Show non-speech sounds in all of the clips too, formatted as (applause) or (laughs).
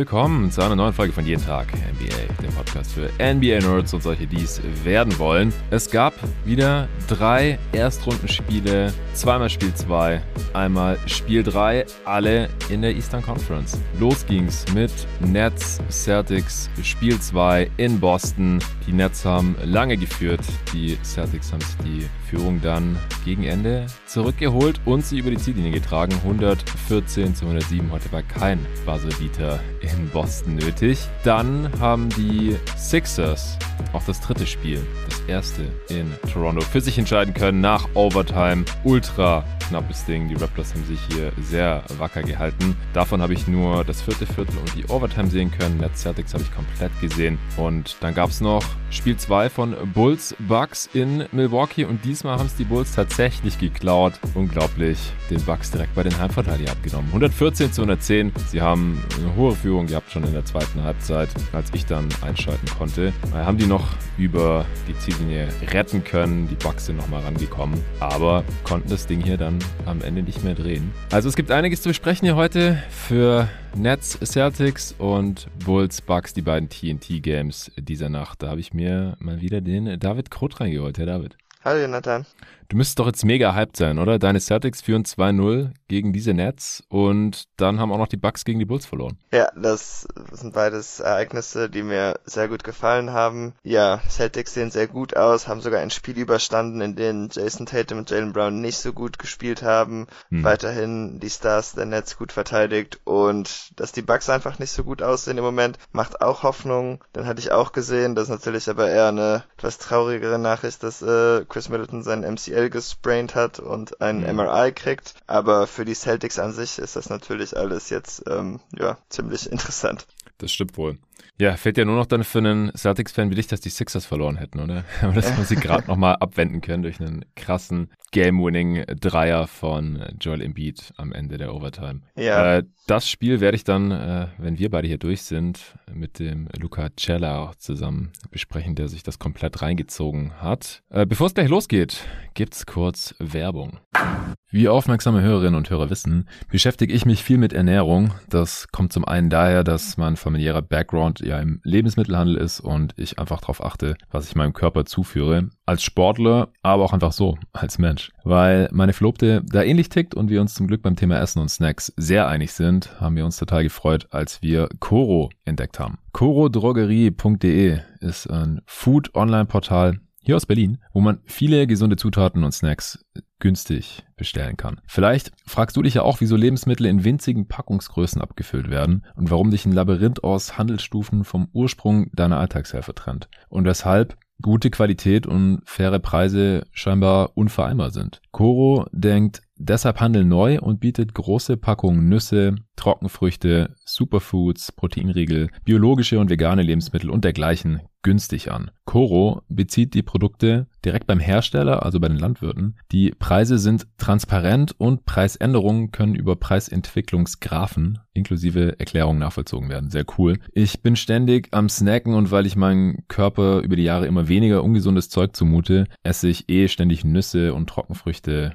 willkommen zu einer neuen Folge von Jeden Tag NBA, dem Podcast für NBA-Nerds und solche, die es werden wollen. Es gab wieder drei Erstrundenspiele, zweimal Spiel 2, einmal Spiel 3, alle in der Eastern Conference. Los ging's mit Nets Celtics Spiel 2 in Boston. Die Nets haben lange geführt, die Celtics haben sich die Führung dann gegen Ende zurückgeholt und sie über die Ziellinie getragen. 114 zu 107. Heute war kein Buzzer-Beater in Boston nötig. Dann haben die Sixers auch das dritte Spiel, das erste in Toronto, für sich entscheiden können nach Overtime. Ultra knappes Ding. Die Raptors haben sich hier sehr wacker gehalten. Davon habe ich nur das vierte Viertel und die Overtime sehen können. Nets Celtics habe ich komplett gesehen. Und dann gab es noch Spiel 2 von Bulls Bucks in Milwaukee und diesmal haben es die Bulls tatsächlich geklaut. Unglaublich. Den Bucks direkt bei den Heimverteidigern abgenommen. 114 zu 110. Sie haben eine hohe Führung gehabt schon in der zweiten Halbzeit, als ich dann einschalten konnte. Da haben die noch über die Ziellinie retten können. Die Bucks sind nochmal rangekommen, aber konnten das Ding hier dann am Ende nicht mehr drehen. Also es gibt einiges zu besprechen hier heute für Nets Celtics und Bulls Bucks, die beiden TNT-Games dieser Nacht. Da habe ich mir mal wieder den David Krut reingeholt. Herr David. Hallo Jonathan. Du müsstest doch jetzt mega hyped sein, oder? Deine Celtics führen 2-0 gegen diese Nets und dann haben auch noch die Bucks gegen die Bulls verloren. Ja, das sind beides Ereignisse, die mir sehr gut gefallen haben. Ja, Celtics sehen sehr gut aus, haben sogar ein Spiel überstanden, in dem Jason Tatum und Jalen Brown nicht so gut gespielt haben. Hm. Weiterhin die Stars der Nets gut verteidigt und dass die Bucks einfach nicht so gut aussehen im Moment, macht auch Hoffnung. Dann hatte ich auch gesehen, das ist natürlich aber eher eine etwas traurigere Nachricht, dass äh, Chris Middleton sein MCL ACL gespraint hat und ein mhm. MRI kriegt. Aber für die Celtics an sich ist das natürlich alles jetzt ähm, ja ziemlich (laughs) interessant. Das stimmt wohl. Ja, fehlt ja nur noch dann für einen Celtics-Fan wie dich, dass die Sixers verloren hätten, oder? (laughs) Aber das muss sie gerade nochmal abwenden können durch einen krassen Game-Winning-Dreier von Joel Embiid am Ende der Overtime. Ja. Äh, das Spiel werde ich dann, äh, wenn wir beide hier durch sind, mit dem Luca Cella zusammen besprechen, der sich das komplett reingezogen hat. Äh, Bevor es gleich losgeht, gibt's kurz Werbung. Wie aufmerksame Hörerinnen und Hörer wissen, beschäftige ich mich viel mit Ernährung. Das kommt zum einen daher, dass mein familiärer Background ja im Lebensmittelhandel ist und ich einfach darauf achte, was ich meinem Körper zuführe. Als Sportler, aber auch einfach so, als Mensch. Weil meine Verlobte da ähnlich tickt und wir uns zum Glück beim Thema Essen und Snacks sehr einig sind, haben wir uns total gefreut, als wir Coro entdeckt haben. corodrogerie.de ist ein Food-Online-Portal, hier aus Berlin, wo man viele gesunde Zutaten und Snacks günstig bestellen kann. Vielleicht fragst du dich ja auch, wieso Lebensmittel in winzigen Packungsgrößen abgefüllt werden und warum dich ein Labyrinth aus Handelsstufen vom Ursprung deiner Alltagshelfer trennt und weshalb gute Qualität und faire Preise scheinbar unvereinbar sind. Coro denkt deshalb Handel neu und bietet große Packungen Nüsse, Trockenfrüchte, Superfoods, Proteinriegel, biologische und vegane Lebensmittel und dergleichen günstig an. Coro bezieht die Produkte direkt beim Hersteller, also bei den Landwirten. Die Preise sind transparent und Preisänderungen können über Preisentwicklungsgraphen inklusive Erklärungen nachvollzogen werden. Sehr cool. Ich bin ständig am Snacken und weil ich meinem Körper über die Jahre immer weniger ungesundes Zeug zumute, esse ich eh ständig Nüsse und Trockenfrüchte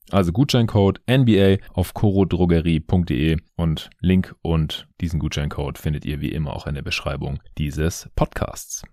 Also Gutscheincode NBA auf corodrogerie.de und Link und diesen Gutscheincode findet ihr wie immer auch in der Beschreibung dieses Podcasts.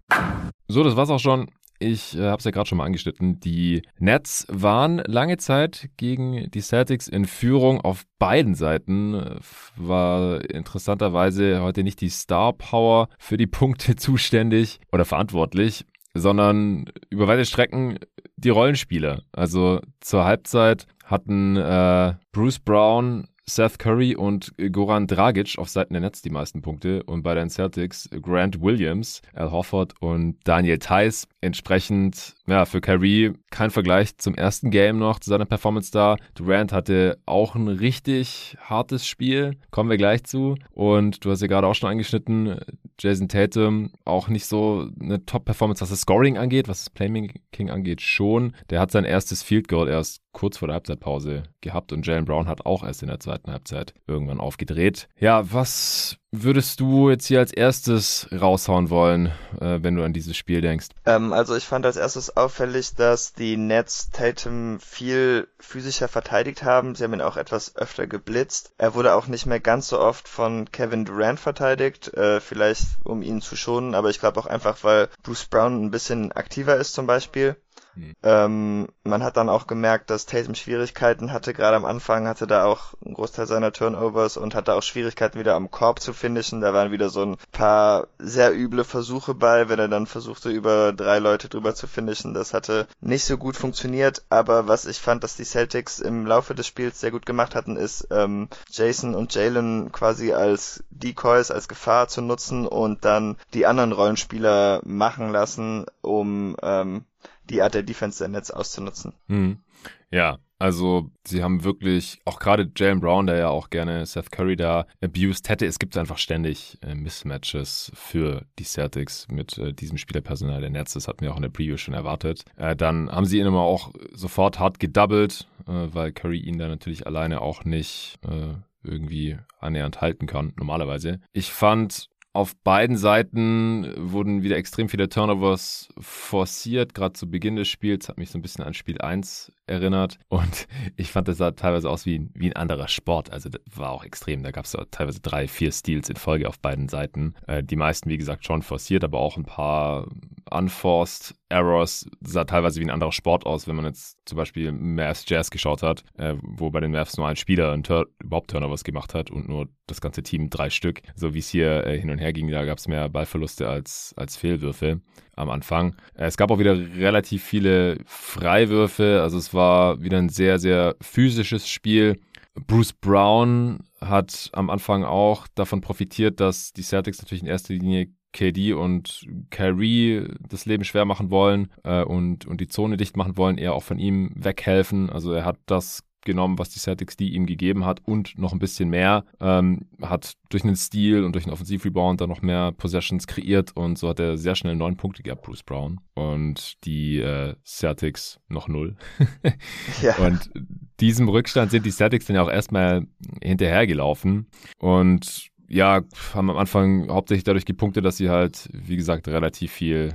So, das war's auch schon. Ich äh, habe es ja gerade schon mal angeschnitten. Die Nets waren lange Zeit gegen die Celtics in Führung auf beiden Seiten. War interessanterweise heute nicht die Star Power für die Punkte (laughs) zuständig oder verantwortlich, sondern über weite Strecken die Rollenspieler. Also zur Halbzeit hatten äh, Bruce Brown Seth Curry und Goran Dragic auf Seiten der Nets die meisten Punkte und bei den Celtics Grant Williams, Al Hofford und Daniel Theiss. Entsprechend, ja, für Curry kein Vergleich zum ersten Game noch, zu seiner Performance da. Durant hatte auch ein richtig hartes Spiel, kommen wir gleich zu. Und du hast ja gerade auch schon angeschnitten, Jason Tatum auch nicht so eine Top-Performance, was das Scoring angeht, was das Playmaking angeht, schon. Der hat sein erstes Field Goal erst kurz vor der Halbzeitpause gehabt und Jalen Brown hat auch erst in der zweiten Halbzeit irgendwann aufgedreht. Ja, was würdest du jetzt hier als erstes raushauen wollen, äh, wenn du an dieses Spiel denkst? Ähm, also ich fand als erstes auffällig, dass die Nets Tatum viel physischer verteidigt haben. Sie haben ihn auch etwas öfter geblitzt. Er wurde auch nicht mehr ganz so oft von Kevin Durant verteidigt, äh, vielleicht um ihn zu schonen, aber ich glaube auch einfach, weil Bruce Brown ein bisschen aktiver ist zum Beispiel. Mhm. Ähm, man hat dann auch gemerkt, dass Tatum Schwierigkeiten hatte. Gerade am Anfang hatte da auch einen Großteil seiner Turnovers und hatte auch Schwierigkeiten wieder am Korb zu finishen. Da waren wieder so ein paar sehr üble Versuche bei, wenn er dann versuchte, über drei Leute drüber zu finishen. Das hatte nicht so gut funktioniert. Aber was ich fand, dass die Celtics im Laufe des Spiels sehr gut gemacht hatten, ist ähm, Jason und Jalen quasi als Decoys, als Gefahr zu nutzen und dann die anderen Rollenspieler machen lassen, um ähm, die Art der Defense der Nets auszunutzen. Mhm. Ja, also sie haben wirklich, auch gerade Jalen Brown, der ja auch gerne Seth Curry da abused hätte, es gibt einfach ständig äh, Mismatches für die Celtics mit äh, diesem Spielerpersonal der Nets. Das hatten wir auch in der Preview schon erwartet. Äh, dann haben sie ihn immer auch sofort hart gedoubled, äh, weil Curry ihn da natürlich alleine auch nicht äh, irgendwie annähernd halten kann, normalerweise. Ich fand auf beiden Seiten wurden wieder extrem viele Turnovers forciert, gerade zu Beginn des Spiels, hat mich so ein bisschen an Spiel 1 erinnert. Und (laughs) ich fand, das sah teilweise aus wie, wie ein anderer Sport. Also das war auch extrem. Da gab es teilweise drei, vier Steals in Folge auf beiden Seiten. Äh, die meisten, wie gesagt, schon forciert, aber auch ein paar unforced Errors. Sah teilweise wie ein anderer Sport aus, wenn man jetzt zum Beispiel Mavs Jazz geschaut hat, äh, wo bei den Mavs nur ein Spieler überhaupt Turnovers gemacht hat und nur das ganze Team drei Stück. So wie es hier äh, hin und her ging, da gab es mehr Ballverluste als, als Fehlwürfe am Anfang. Es gab auch wieder relativ viele Freiwürfe, also es war wieder ein sehr, sehr physisches Spiel. Bruce Brown hat am Anfang auch davon profitiert, dass die Celtics natürlich in erster Linie KD und Kyrie das Leben schwer machen wollen äh, und, und die Zone dicht machen wollen, eher auch von ihm weghelfen. Also er hat das genommen, was die Celtics die ihm gegeben hat und noch ein bisschen mehr. Ähm, hat durch einen Stil und durch einen Offensivrebound dann noch mehr Possessions kreiert und so hat er sehr schnell neun Punkte gehabt, Bruce Brown. Und die äh, Celtics noch null. (laughs) ja. Und diesem Rückstand sind die Celtics dann ja auch erstmal hinterhergelaufen und ja, haben am Anfang hauptsächlich dadurch gepunktet, dass sie halt, wie gesagt, relativ viel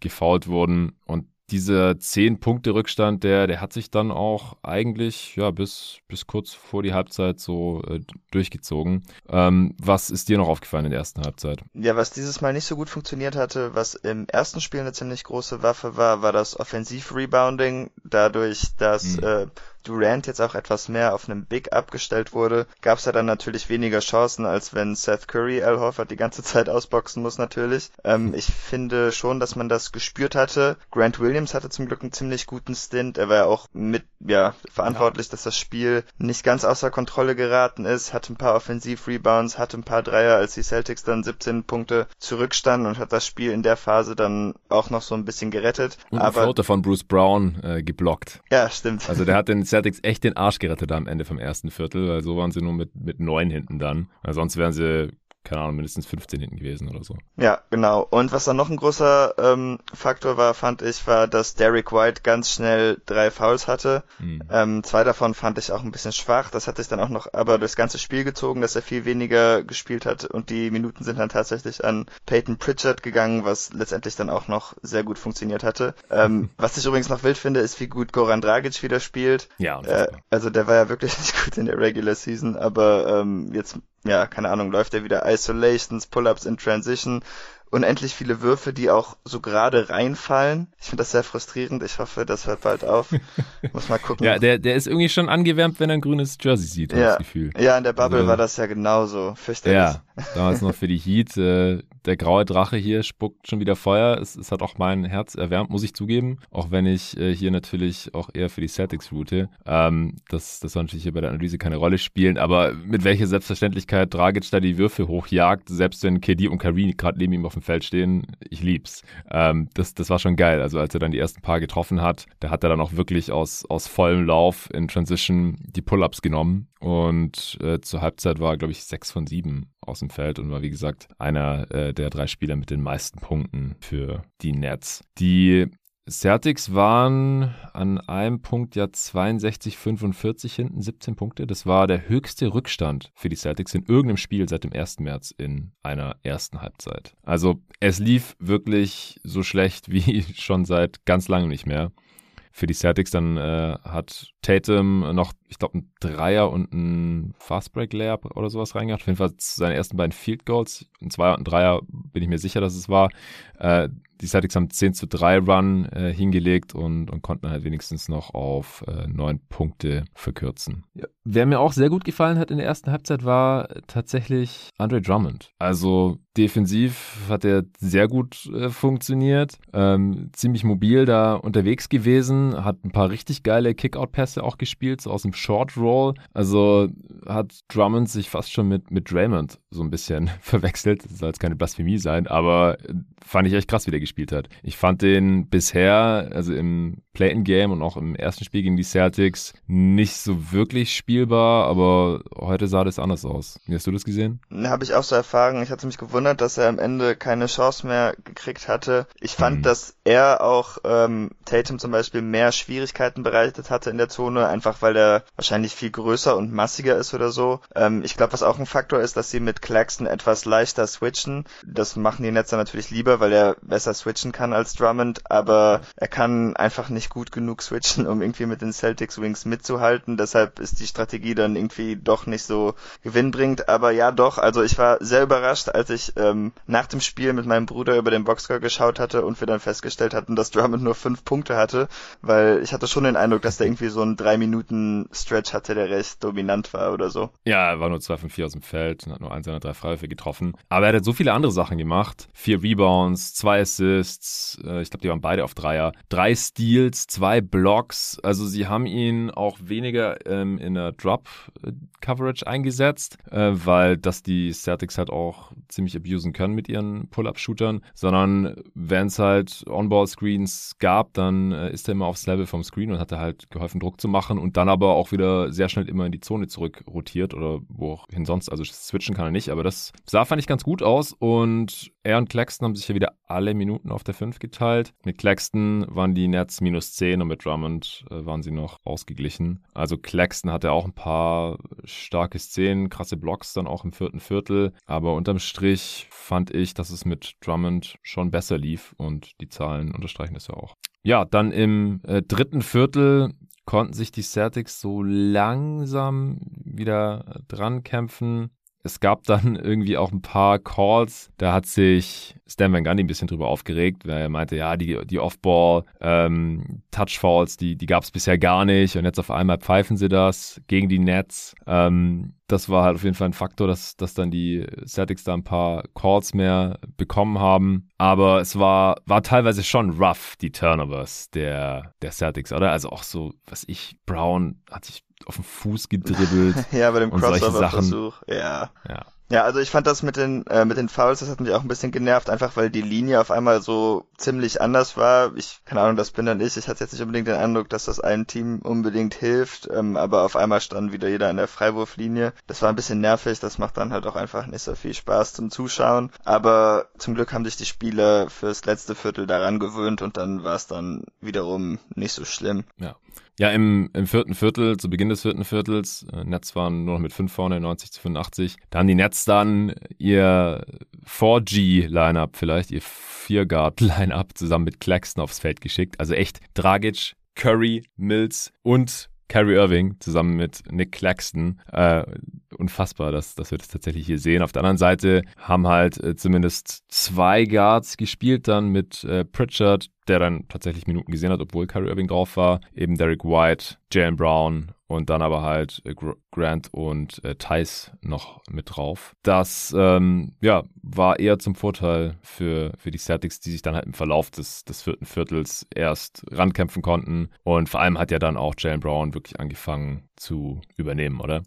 gefault wurden und dieser 10 Punkte Rückstand, der, der hat sich dann auch eigentlich ja bis, bis kurz vor die Halbzeit so äh, durchgezogen. Ähm, was ist dir noch aufgefallen in der ersten Halbzeit? Ja, was dieses Mal nicht so gut funktioniert hatte, was im ersten Spiel eine ziemlich große Waffe war, war das Offensiv-Rebounding. Dadurch, dass mhm. äh, Durant jetzt auch etwas mehr auf einem Big abgestellt wurde, gab es ja dann natürlich weniger Chancen, als wenn Seth Curry Al Horford die ganze (laughs) Zeit ausboxen muss natürlich. Ähm, ich finde schon, dass man das gespürt hatte. Grant Williams hatte zum Glück einen ziemlich guten Stint. Er war ja auch mit ja verantwortlich, ja. dass das Spiel nicht ganz außer Kontrolle geraten ist. Hatte ein paar Offensiv-Rebounds, hatte ein paar Dreier, als die Celtics dann 17 Punkte zurückstanden und hat das Spiel in der Phase dann auch noch so ein bisschen gerettet. Und Aber, Floater von Bruce Brown äh, geblockt. Ja, stimmt. Also der hat den Celtics echt den Arsch gerettet am Ende vom ersten Viertel, weil so waren sie nur mit, mit neun hinten dann. Weil sonst wären sie keine Ahnung, mindestens 15 hinten gewesen oder so. Ja, genau. Und was dann noch ein großer ähm, Faktor war, fand ich, war, dass Derek White ganz schnell drei Fouls hatte. Mhm. Ähm, zwei davon fand ich auch ein bisschen schwach. Das hat sich dann auch noch aber durchs ganze Spiel gezogen, dass er viel weniger gespielt hat und die Minuten sind dann tatsächlich an Peyton Pritchard gegangen, was letztendlich dann auch noch sehr gut funktioniert hatte. Ähm, (laughs) was ich übrigens noch wild finde, ist, wie gut Goran Dragic wieder spielt. Ja, äh, also der war ja wirklich (laughs) nicht gut in der Regular Season, aber ähm, jetzt ja, keine Ahnung, läuft er wieder Isolations, Pull-ups in Transition, unendlich viele Würfe, die auch so gerade reinfallen. Ich finde das sehr frustrierend. Ich hoffe, das hört bald auf. (laughs) Muss mal gucken. ja, der, der ist irgendwie schon angewärmt, wenn er ein grünes Jersey sieht, ja. das Gefühl. Ja, in der Bubble also, war das ja genauso. Fürchterlich. Ja, damals noch für die Heat. Äh, der graue Drache hier spuckt schon wieder Feuer. Es, es, hat auch mein Herz erwärmt, muss ich zugeben. Auch wenn ich äh, hier natürlich auch eher für die Celtics route. Ähm, das, das soll natürlich hier bei der Analyse keine Rolle spielen. Aber mit welcher Selbstverständlichkeit Dragic da die Würfe hochjagt, selbst wenn KD und Kareem gerade neben ihm auf dem Feld stehen, ich lieb's. Ähm, das, das war schon geil. Also als er dann die ersten paar getroffen hat, da hat er dann auch wirklich aus, aus vollem Lauf in Transition die Pull-Ups genommen. Und äh, zur Halbzeit war, glaube ich, sechs von sieben aus dem Feld und war, wie gesagt, einer äh, der drei Spieler mit den meisten Punkten für die Nets. Die Celtics waren an einem Punkt ja 62, 45 hinten, 17 Punkte. Das war der höchste Rückstand für die Celtics in irgendeinem Spiel seit dem 1. März in einer ersten Halbzeit. Also es lief wirklich so schlecht wie (laughs) schon seit ganz langem nicht mehr für die Celtics. Dann äh, hat Tatum noch, ich glaube, ein Dreier und ein Fastbreak Layup oder sowas reingehabt. Auf jeden Fall seine ersten beiden Field Goals. Ein Zweier und ein Dreier bin ich mir sicher, dass es war. Äh, die Celtics haben 10 zu 3 Run äh, hingelegt und, und konnten halt wenigstens noch auf äh, 9 Punkte verkürzen. Ja. Wer mir auch sehr gut gefallen hat in der ersten Halbzeit war tatsächlich Andre Drummond. Also defensiv hat er sehr gut äh, funktioniert, ähm, ziemlich mobil da unterwegs gewesen, hat ein paar richtig geile Kickout-Pässe auch gespielt, so aus dem Short Roll. Also hat Drummond sich fast schon mit, mit Draymond so ein bisschen (laughs) verwechselt. Das soll jetzt keine Blasphemie sein, aber fand ich echt krass, wie der gespielt hat. Ich fand den bisher, also im Play-in-Game und auch im ersten Spiel gegen die Celtics, nicht so wirklich spielbar, aber heute sah das anders aus. Wie hast du das gesehen? Habe ich auch so erfahren. Ich hatte mich gewundert, dass er am Ende keine Chance mehr gekriegt hatte. Ich fand, mhm. dass er auch ähm, Tatum zum Beispiel mehr Schwierigkeiten bereitet hatte in der Zone, einfach weil er wahrscheinlich viel größer und massiger ist oder so. Ähm, ich glaube, was auch ein Faktor ist, dass sie mit Claxton etwas leichter switchen. Das machen die Netzer natürlich lieber, weil er besser switchen kann als Drummond, aber er kann einfach nicht gut genug switchen, um irgendwie mit den Celtics Wings mitzuhalten. Deshalb ist die Strategie dann irgendwie doch nicht so gewinnbringend. Aber ja, doch. Also ich war sehr überrascht, als ich ähm, nach dem Spiel mit meinem Bruder über den Boxscore geschaut hatte und wir dann festgestellt hatten, dass Drummond nur fünf Punkte hatte, weil ich hatte schon den Eindruck, dass der irgendwie so einen drei Minuten Stretch hatte, der recht dominant war oder so. Ja, er war nur zwei von vier aus dem Feld und hat nur eins seiner drei Freiwürfe getroffen. Aber er hat so viele andere Sachen gemacht. Vier Rebounds, zwei Assists, äh, ich glaube, die waren beide auf Dreier, drei Steals, zwei Blocks. Also sie haben ihn auch weniger ähm, in der Drop-Coverage eingesetzt, äh, weil das die Celtics halt auch ziemlich abusen können mit ihren Pull-Up-Shootern, sondern wenn es halt On-Ball-Screens gab, dann äh, ist er immer aufs Level vom Screen und hat er halt geholfen, Druck zu machen und dann aber auch wieder sehr schnell immer in die Zone zurück rotiert oder wohin sonst. Also switchen kann er nicht, aber das sah, fand ich, ganz gut aus und er und Claxton haben sich ja wieder alle Minuten auf der 5 geteilt. Mit Claxton waren die Nets minus 10 und mit Drummond äh, waren sie noch ausgeglichen. Also Claxton hatte auch ein paar starke Szenen, krasse Blocks dann auch im vierten Viertel, aber unterm Strich fand ich, dass es mit Drummond schon besser lief und die Zahlen unterstreichen das ja auch. Ja, dann im äh, dritten Viertel konnten sich die Celtics so langsam wieder dran kämpfen. Es gab dann (laughs) irgendwie auch ein paar Calls, da hat sich Stan Van Gundy ein bisschen drüber aufgeregt, weil er meinte, ja, die, die Off-Ball, ähm, die, die gab es bisher gar nicht und jetzt auf einmal pfeifen sie das gegen die Nets. Ähm, das war halt auf jeden Fall ein Faktor, dass, dass dann die Celtics da ein paar Calls mehr bekommen haben. Aber es war, war teilweise schon rough, die Turnovers der, der Celtics, oder? Also auch so, was ich, Brown hat sich auf den Fuß gedribbelt. (laughs) ja, bei dem Crossover-Versuch, ja. Ja, Ja, also ich fand das mit den äh, mit den Fouls, das hat mich auch ein bisschen genervt, einfach weil die Linie auf einmal so ziemlich anders war. Ich keine Ahnung, das bin dann ich. Ich hatte jetzt nicht unbedingt den Eindruck, dass das einem Team unbedingt hilft, ähm, aber auf einmal stand wieder jeder an der Freiwurflinie. Das war ein bisschen nervig. Das macht dann halt auch einfach nicht so viel Spaß zum Zuschauen. Aber zum Glück haben sich die Spieler fürs letzte Viertel daran gewöhnt und dann war es dann wiederum nicht so schlimm. Ja. Ja, im, im vierten Viertel, zu Beginn des vierten Viertels, äh, Nets waren nur noch mit 5 vorne, 90 zu 85. Da haben die Nets dann ihr 4G-Line-Up vielleicht, ihr 4-Guard-Line-Up zusammen mit Claxton aufs Feld geschickt. Also echt Dragic, Curry, Mills und Kyrie Irving zusammen mit Nick Claxton. Äh, unfassbar, dass, dass wir das tatsächlich hier sehen. Auf der anderen Seite haben halt äh, zumindest zwei Guards gespielt dann mit äh, Pritchard, der dann tatsächlich Minuten gesehen hat, obwohl Kyrie Irving drauf war. Eben Derek White, Jalen Brown und dann aber halt äh, Grant und äh, Tice noch mit drauf. Das ähm, ja, war eher zum Vorteil für, für die Celtics, die sich dann halt im Verlauf des, des vierten Viertels erst rankämpfen konnten. Und vor allem hat ja dann auch Jalen Brown wirklich angefangen zu übernehmen, oder?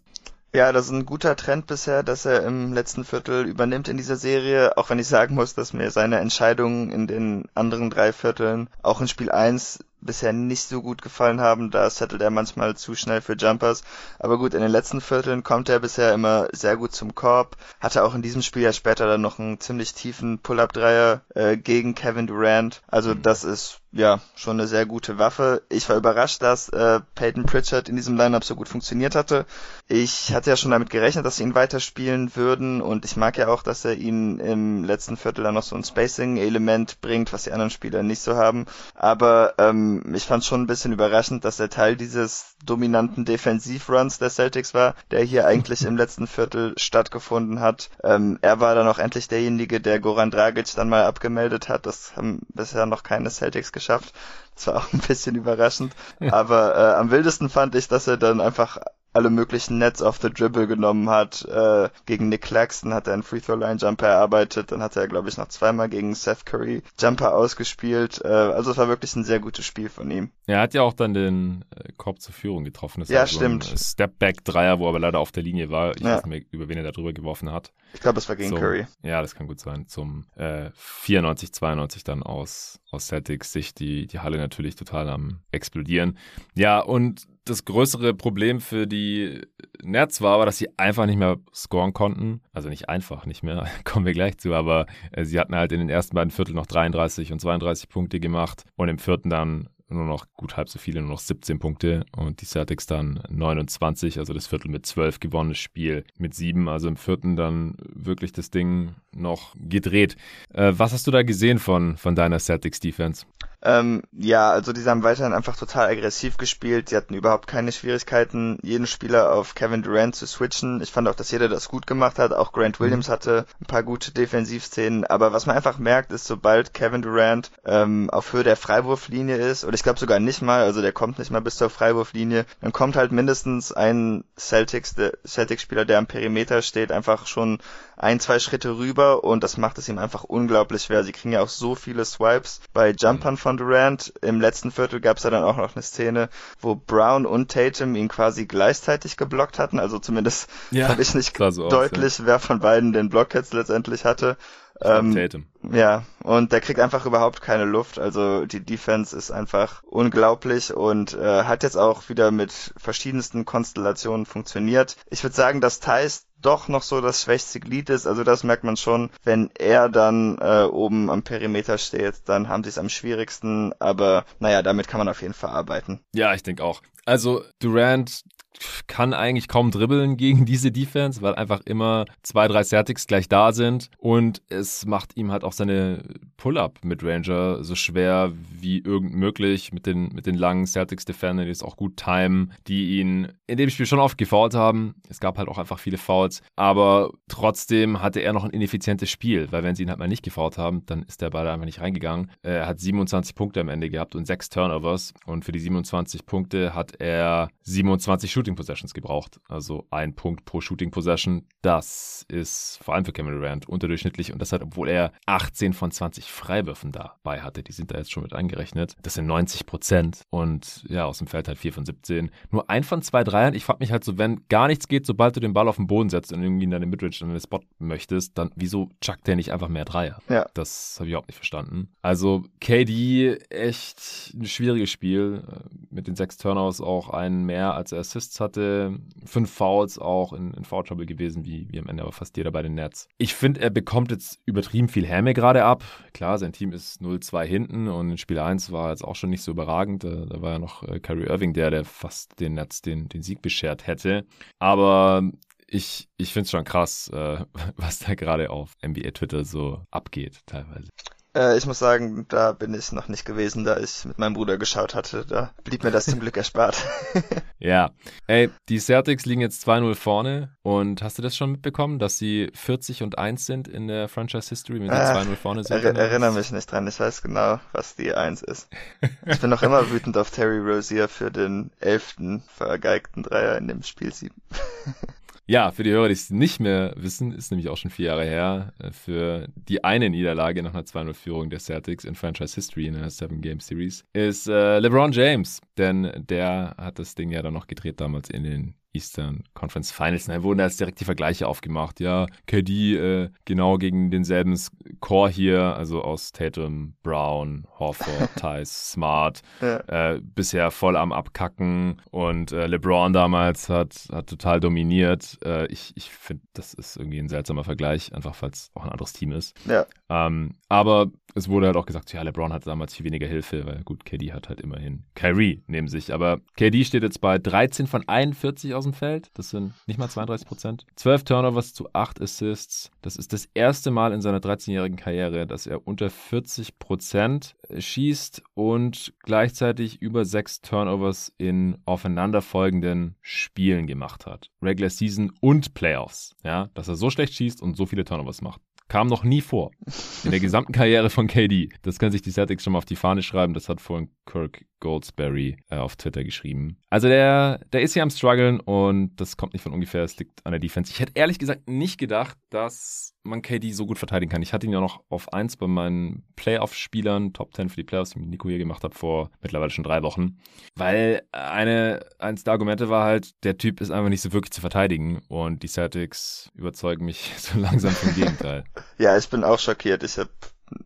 Ja, das ist ein guter Trend bisher, dass er im letzten Viertel übernimmt in dieser Serie, auch wenn ich sagen muss, dass mir seine Entscheidungen in den anderen drei Vierteln, auch in Spiel 1, bisher nicht so gut gefallen haben. Da settelt er manchmal zu schnell für Jumpers. Aber gut, in den letzten Vierteln kommt er bisher immer sehr gut zum Korb. Hatte auch in diesem Spiel ja später dann noch einen ziemlich tiefen Pull-Up-Dreier äh, gegen Kevin Durant. Also mhm. das ist ja schon eine sehr gute Waffe. Ich war überrascht, dass äh, Peyton Pritchard in diesem Lineup so gut funktioniert hatte. Ich hatte ja schon damit gerechnet, dass sie ihn weiterspielen würden und ich mag ja auch, dass er ihn im letzten Viertel dann noch so ein Spacing-Element bringt, was die anderen Spieler nicht so haben. Aber ähm, ähm, ich fand schon ein bisschen überraschend, dass er Teil dieses dominanten Defensivruns der Celtics war, der hier (laughs) eigentlich im letzten Viertel stattgefunden hat. Ähm, er war dann auch endlich derjenige, der Goran Dragic dann mal abgemeldet hat. Das haben bisher noch keine Celtics geschafft. Das war auch ein bisschen überraschend. Aber äh, am wildesten fand ich, dass er dann einfach alle möglichen Nets off the Dribble genommen hat. Äh, gegen Nick Claxton hat er einen Free Throw Line Jumper erarbeitet. Dann hat er, glaube ich, noch zweimal gegen Seth Curry Jumper ausgespielt. Äh, also es war wirklich ein sehr gutes Spiel von ihm. Er hat ja auch dann den äh, Korb zur Führung getroffen. Das ja, stimmt. So Step-Back Dreier, wo er aber leider auf der Linie war. Ich ja. weiß nicht mehr, über wen er da drüber geworfen hat. Ich glaube, es war gegen so, Curry. Ja, das kann gut sein. Zum äh, 94, 92 dann aus, aus Celtics Sicht die, die Halle natürlich total am explodieren. Ja, und das größere Problem für die Nets war aber, dass sie einfach nicht mehr scoren konnten. Also nicht einfach, nicht mehr, (laughs) kommen wir gleich zu, aber äh, sie hatten halt in den ersten beiden Vierteln noch 33 und 32 Punkte gemacht und im vierten dann nur noch gut halb so viele, nur noch 17 Punkte und die Celtics dann 29, also das Viertel mit 12 gewonnenes Spiel mit 7, also im vierten dann wirklich das Ding noch gedreht. Äh, was hast du da gesehen von, von deiner Celtics Defense? Ähm, ja, also die haben weiterhin einfach total aggressiv gespielt. Sie hatten überhaupt keine Schwierigkeiten, jeden Spieler auf Kevin Durant zu switchen. Ich fand auch, dass jeder das gut gemacht hat. Auch Grant mhm. Williams hatte ein paar gute Defensivszenen. Aber was man einfach merkt, ist, sobald Kevin Durant ähm, auf Höhe der Freiwurflinie ist, oder ich glaube sogar nicht mal, also der kommt nicht mal bis zur Freiwurflinie, dann kommt halt mindestens ein Celtics, der Celtics-Spieler, der am Perimeter steht, einfach schon ein, zwei Schritte rüber und das macht es ihm einfach unglaublich schwer. Sie kriegen ja auch so viele Swipes bei Jumpern von Durant. Im letzten Viertel gab es ja dann auch noch eine Szene, wo Brown und Tatum ihn quasi gleichzeitig geblockt hatten. Also zumindest ja, fand ich nicht so deutlich, aus, ja. wer von beiden den Block jetzt letztendlich hatte. Ähm, Tatum. Ja, und der kriegt einfach überhaupt keine Luft. Also die Defense ist einfach unglaublich und äh, hat jetzt auch wieder mit verschiedensten Konstellationen funktioniert. Ich würde sagen, dass Thais doch noch so das schwächste Glied ist. Also das merkt man schon. Wenn er dann äh, oben am Perimeter steht, dann haben sie es am schwierigsten. Aber naja, damit kann man auf jeden Fall arbeiten. Ja, ich denke auch. Also Durant kann eigentlich kaum dribbeln gegen diese Defense, weil einfach immer zwei, drei Celtics gleich da sind und es macht ihm halt auch seine Pull-up mit Ranger so schwer wie irgend möglich mit den, mit den langen Celtics Defendern, die es auch gut timen, die ihn in dem Spiel schon oft gefault haben. Es gab halt auch einfach viele Fouls, aber trotzdem hatte er noch ein ineffizientes Spiel, weil wenn sie ihn halt mal nicht gefault haben, dann ist der Ball einfach nicht reingegangen. Er hat 27 Punkte am Ende gehabt und sechs Turnovers und für die 27 Punkte hat er 27 Shooting Possessions gebraucht. Also ein Punkt pro Shooting Possession. Das ist vor allem für Cameron Durant unterdurchschnittlich und das hat, obwohl er 18 von 20 120 Freiwürfen dabei hatte. Die sind da jetzt schon mit eingerechnet. Das sind 90 Prozent. Und ja, aus dem Feld halt 4 von 17. Nur ein von zwei Dreiern. Ich frage mich halt so, wenn gar nichts geht, sobald du den Ball auf den Boden setzt und irgendwie in deine Midrange an den Spot möchtest, dann wieso chuckt der nicht einfach mehr Dreier? Ja. Das habe ich überhaupt nicht verstanden. Also KD, echt ein schwieriges Spiel. Mit den sechs Turnouts auch einen mehr, als er Assists hatte. Fünf Fouls auch in, in Foul Trouble gewesen, wie, wie am Ende aber fast jeder bei den Nets. Ich finde, er bekommt jetzt übertrieben viel Häme gerade ab. Klar, sein Team ist 0-2 hinten und in Spiel 1 war jetzt auch schon nicht so überragend. Da, da war ja noch äh, Kyrie Irving der, der fast den Nets den, den Sieg beschert hätte. Aber ich, ich finde es schon krass, äh, (laughs) was da gerade auf NBA Twitter so abgeht, teilweise. Äh, ich muss sagen, da bin ich noch nicht gewesen, da ich mit meinem Bruder geschaut hatte. Da blieb mir das zum Glück erspart. (laughs) ja. Ey, die Celtics liegen jetzt 2-0 vorne. Und hast du das schon mitbekommen, dass sie 40 und 1 sind in der Franchise History, wenn sie äh, 2-0 vorne sind? Er erinnere mich nicht dran. Ich weiß genau, was die 1 ist. Ich bin noch immer wütend auf Terry Rozier für den elften vergeigten Dreier in dem Spiel 7. (laughs) Ja, für die Hörer, die es nicht mehr wissen, ist nämlich auch schon vier Jahre her, äh, für die eine Niederlage nach einer 2-0-Führung der Celtics in Franchise History in einer Seven-Game-Series, ist äh, LeBron James. Denn der hat das Ding ja dann noch gedreht damals in den Eastern Conference Finals. Da wurden jetzt direkt die Vergleiche aufgemacht. Ja, KD äh, genau gegen denselben Core hier, also aus Tatum, Brown, Horford, (laughs) Tice, Smart, ja. äh, bisher voll am Abkacken und äh, LeBron damals hat, hat total dominiert. Äh, ich ich finde, das ist irgendwie ein seltsamer Vergleich, einfach weil es auch ein anderes Team ist. Ja. Ähm, aber es wurde halt auch gesagt, ja, LeBron hatte damals viel weniger Hilfe, weil gut, KD hat halt immerhin Kyrie neben sich. Aber KD steht jetzt bei 13 von 41 aus dem Feld. Das sind nicht mal 32 Prozent. 12 Turnovers zu 8 Assists. Das ist das erste Mal in seiner 13-jährigen Karriere, dass er unter 40 Prozent schießt und gleichzeitig über 6 Turnovers in aufeinanderfolgenden Spielen gemacht hat. Regular Season und Playoffs. Ja, dass er so schlecht schießt und so viele Turnovers macht. Kam noch nie vor. In der gesamten Karriere von KD. Das können sich die Celtics schon mal auf die Fahne schreiben. Das hat vorhin Kirk Goldsberry äh, auf Twitter geschrieben. Also der, der ist hier am struggeln und das kommt nicht von ungefähr. Es liegt an der Defense. Ich hätte ehrlich gesagt nicht gedacht, dass man KD so gut verteidigen kann. Ich hatte ihn ja noch auf 1 bei meinen Playoff-Spielern, Top 10 für die Playoffs, die Nico hier gemacht hat, vor mittlerweile schon drei Wochen. Weil eine, eins der Argumente war halt, der Typ ist einfach nicht so wirklich zu verteidigen und die Celtics überzeugen mich (laughs) so langsam vom Gegenteil. ja, ich bin auch schockiert. Ich habe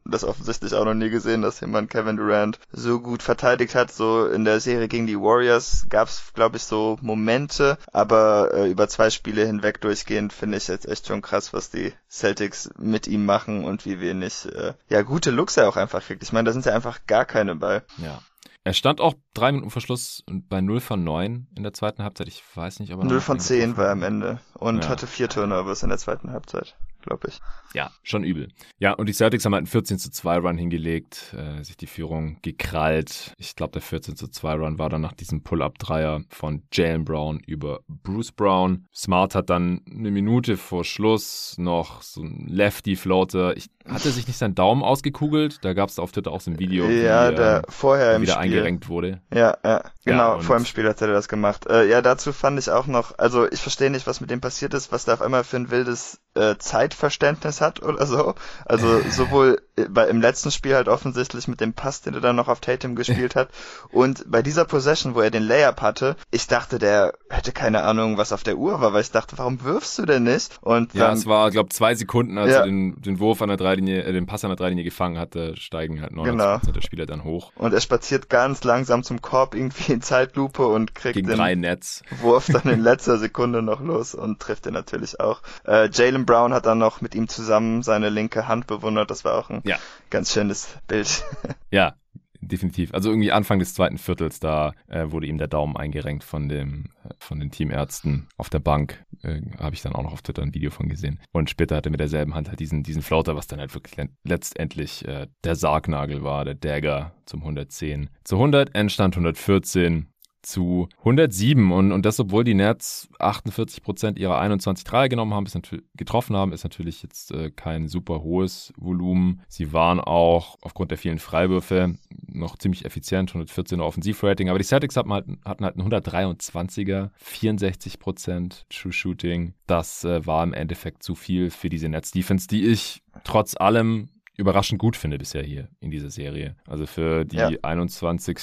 das offensichtlich auch noch nie gesehen, dass jemand Kevin Durant so gut verteidigt hat. So in der Serie gegen die Warriors gab es, glaube ich, so Momente, aber äh, über zwei Spiele hinweg durchgehend finde ich jetzt echt schon krass, was die Celtics mit ihm machen und wie wenig äh, ja gute Looks er auch einfach kriegt. Ich meine, da sind ja einfach gar keine bei. Ja. Er stand auch drei Minuten Verschluss bei 0 von 9 in der zweiten Halbzeit. Ich weiß nicht, ob er 0 von 10 war am Ende und ja. hatte vier Turnovers in der zweiten Halbzeit glaube ich. Ja, schon übel. Ja, und die Celtics haben halt einen 14 zu 2 Run hingelegt, äh, sich die Führung gekrallt. Ich glaube, der 14 zu 2 Run war dann nach diesem Pull-Up-Dreier von Jalen Brown über Bruce Brown. Smart hat dann eine Minute vor Schluss noch so ein Lefty-Floater. Hatte sich nicht sein Daumen ausgekugelt. Da gab es auf Twitter auch so ein Video, ja, wie, der äh, vorher wieder Spiel. eingerenkt wurde. Ja, ja, genau. Ja, vor dem Spiel hat er das gemacht. Äh, ja, dazu fand ich auch noch, also ich verstehe nicht, was mit dem passiert ist, was da auf einmal für ein wildes äh, Zeitverständnis hat oder so. Also (laughs) sowohl bei, im letzten Spiel halt offensichtlich mit dem Pass, den er dann noch auf Tatum gespielt hat. (laughs) Und bei dieser Possession, wo er den Layup hatte, ich dachte, der hätte keine Ahnung, was auf der Uhr war, weil ich dachte, warum wirfst du denn nicht? Und ja, es war, glaube zwei Sekunden, als ja. er den, den Wurf an der Dreilinie, äh, den Pass an der Dreilinie gefangen hatte, steigen halt 90% genau. der Spieler dann hoch. Und er spaziert ganz langsam zum Korb irgendwie in Zeitlupe und kriegt Gegen den drei Netz. Wurf dann in letzter Sekunde noch los und trifft ihn natürlich auch. Äh, Jalen Brown hat dann noch mit ihm zusammen seine linke Hand bewundert. Das war auch ein ja. ganz schönes Bild. (laughs) Ja, definitiv. Also irgendwie Anfang des zweiten Viertels, da äh, wurde ihm der Daumen eingerenkt von dem äh, von den Teamärzten auf der Bank. Äh, Habe ich dann auch noch auf Twitter ein Video von gesehen. Und später hatte er mit derselben Hand halt diesen, diesen Floater, was dann halt wirklich letztendlich äh, der Sargnagel war, der Dagger zum 110. Zu 100, Endstand 114 zu 107 und, und das, obwohl die Nets 48 Prozent ihrer 21 Dreier genommen haben, ist getroffen haben, ist natürlich jetzt äh, kein super hohes Volumen. Sie waren auch aufgrund der vielen Freiwürfe noch ziemlich effizient, 114er Offensivrating, aber die Celtics hatten halt, hatten halt ein 123er, 64 Prozent True Shooting. Das äh, war im Endeffekt zu viel für diese Nets Defense, die ich trotz allem überraschend gut finde bisher hier in dieser Serie. Also für die ja. 21.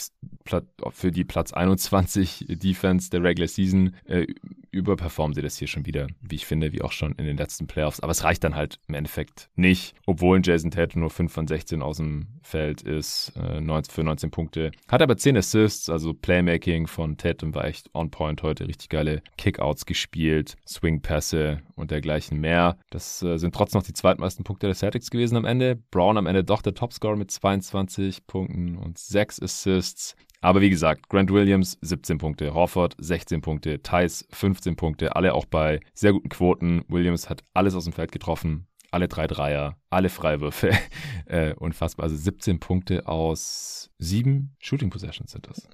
für die Platz 21 Defense der Regular Season äh, überperformen sie das hier schon wieder, wie ich finde, wie auch schon in den letzten Playoffs. Aber es reicht dann halt im Endeffekt nicht, obwohl Jason Tatum nur 5 von 16 aus dem Feld ist, äh, 19, für 19 Punkte. Hat aber 10 Assists, also Playmaking von Tatum war echt on point heute. Richtig geile Kickouts gespielt, Swing-Pässe und dergleichen mehr. Das äh, sind trotzdem noch die zweitmeisten Punkte der Celtics gewesen am Ende. Brown am Ende doch der Topscorer mit 22 Punkten und 6 Assists. Aber wie gesagt, Grant Williams 17 Punkte, Horford 16 Punkte, Tice 15 Punkte, alle auch bei sehr guten Quoten. Williams hat alles aus dem Feld getroffen, alle drei Dreier, alle Freiwürfe. (laughs) äh, unfassbar. Also 17 Punkte aus sieben Shooting Possessions sind das. (laughs)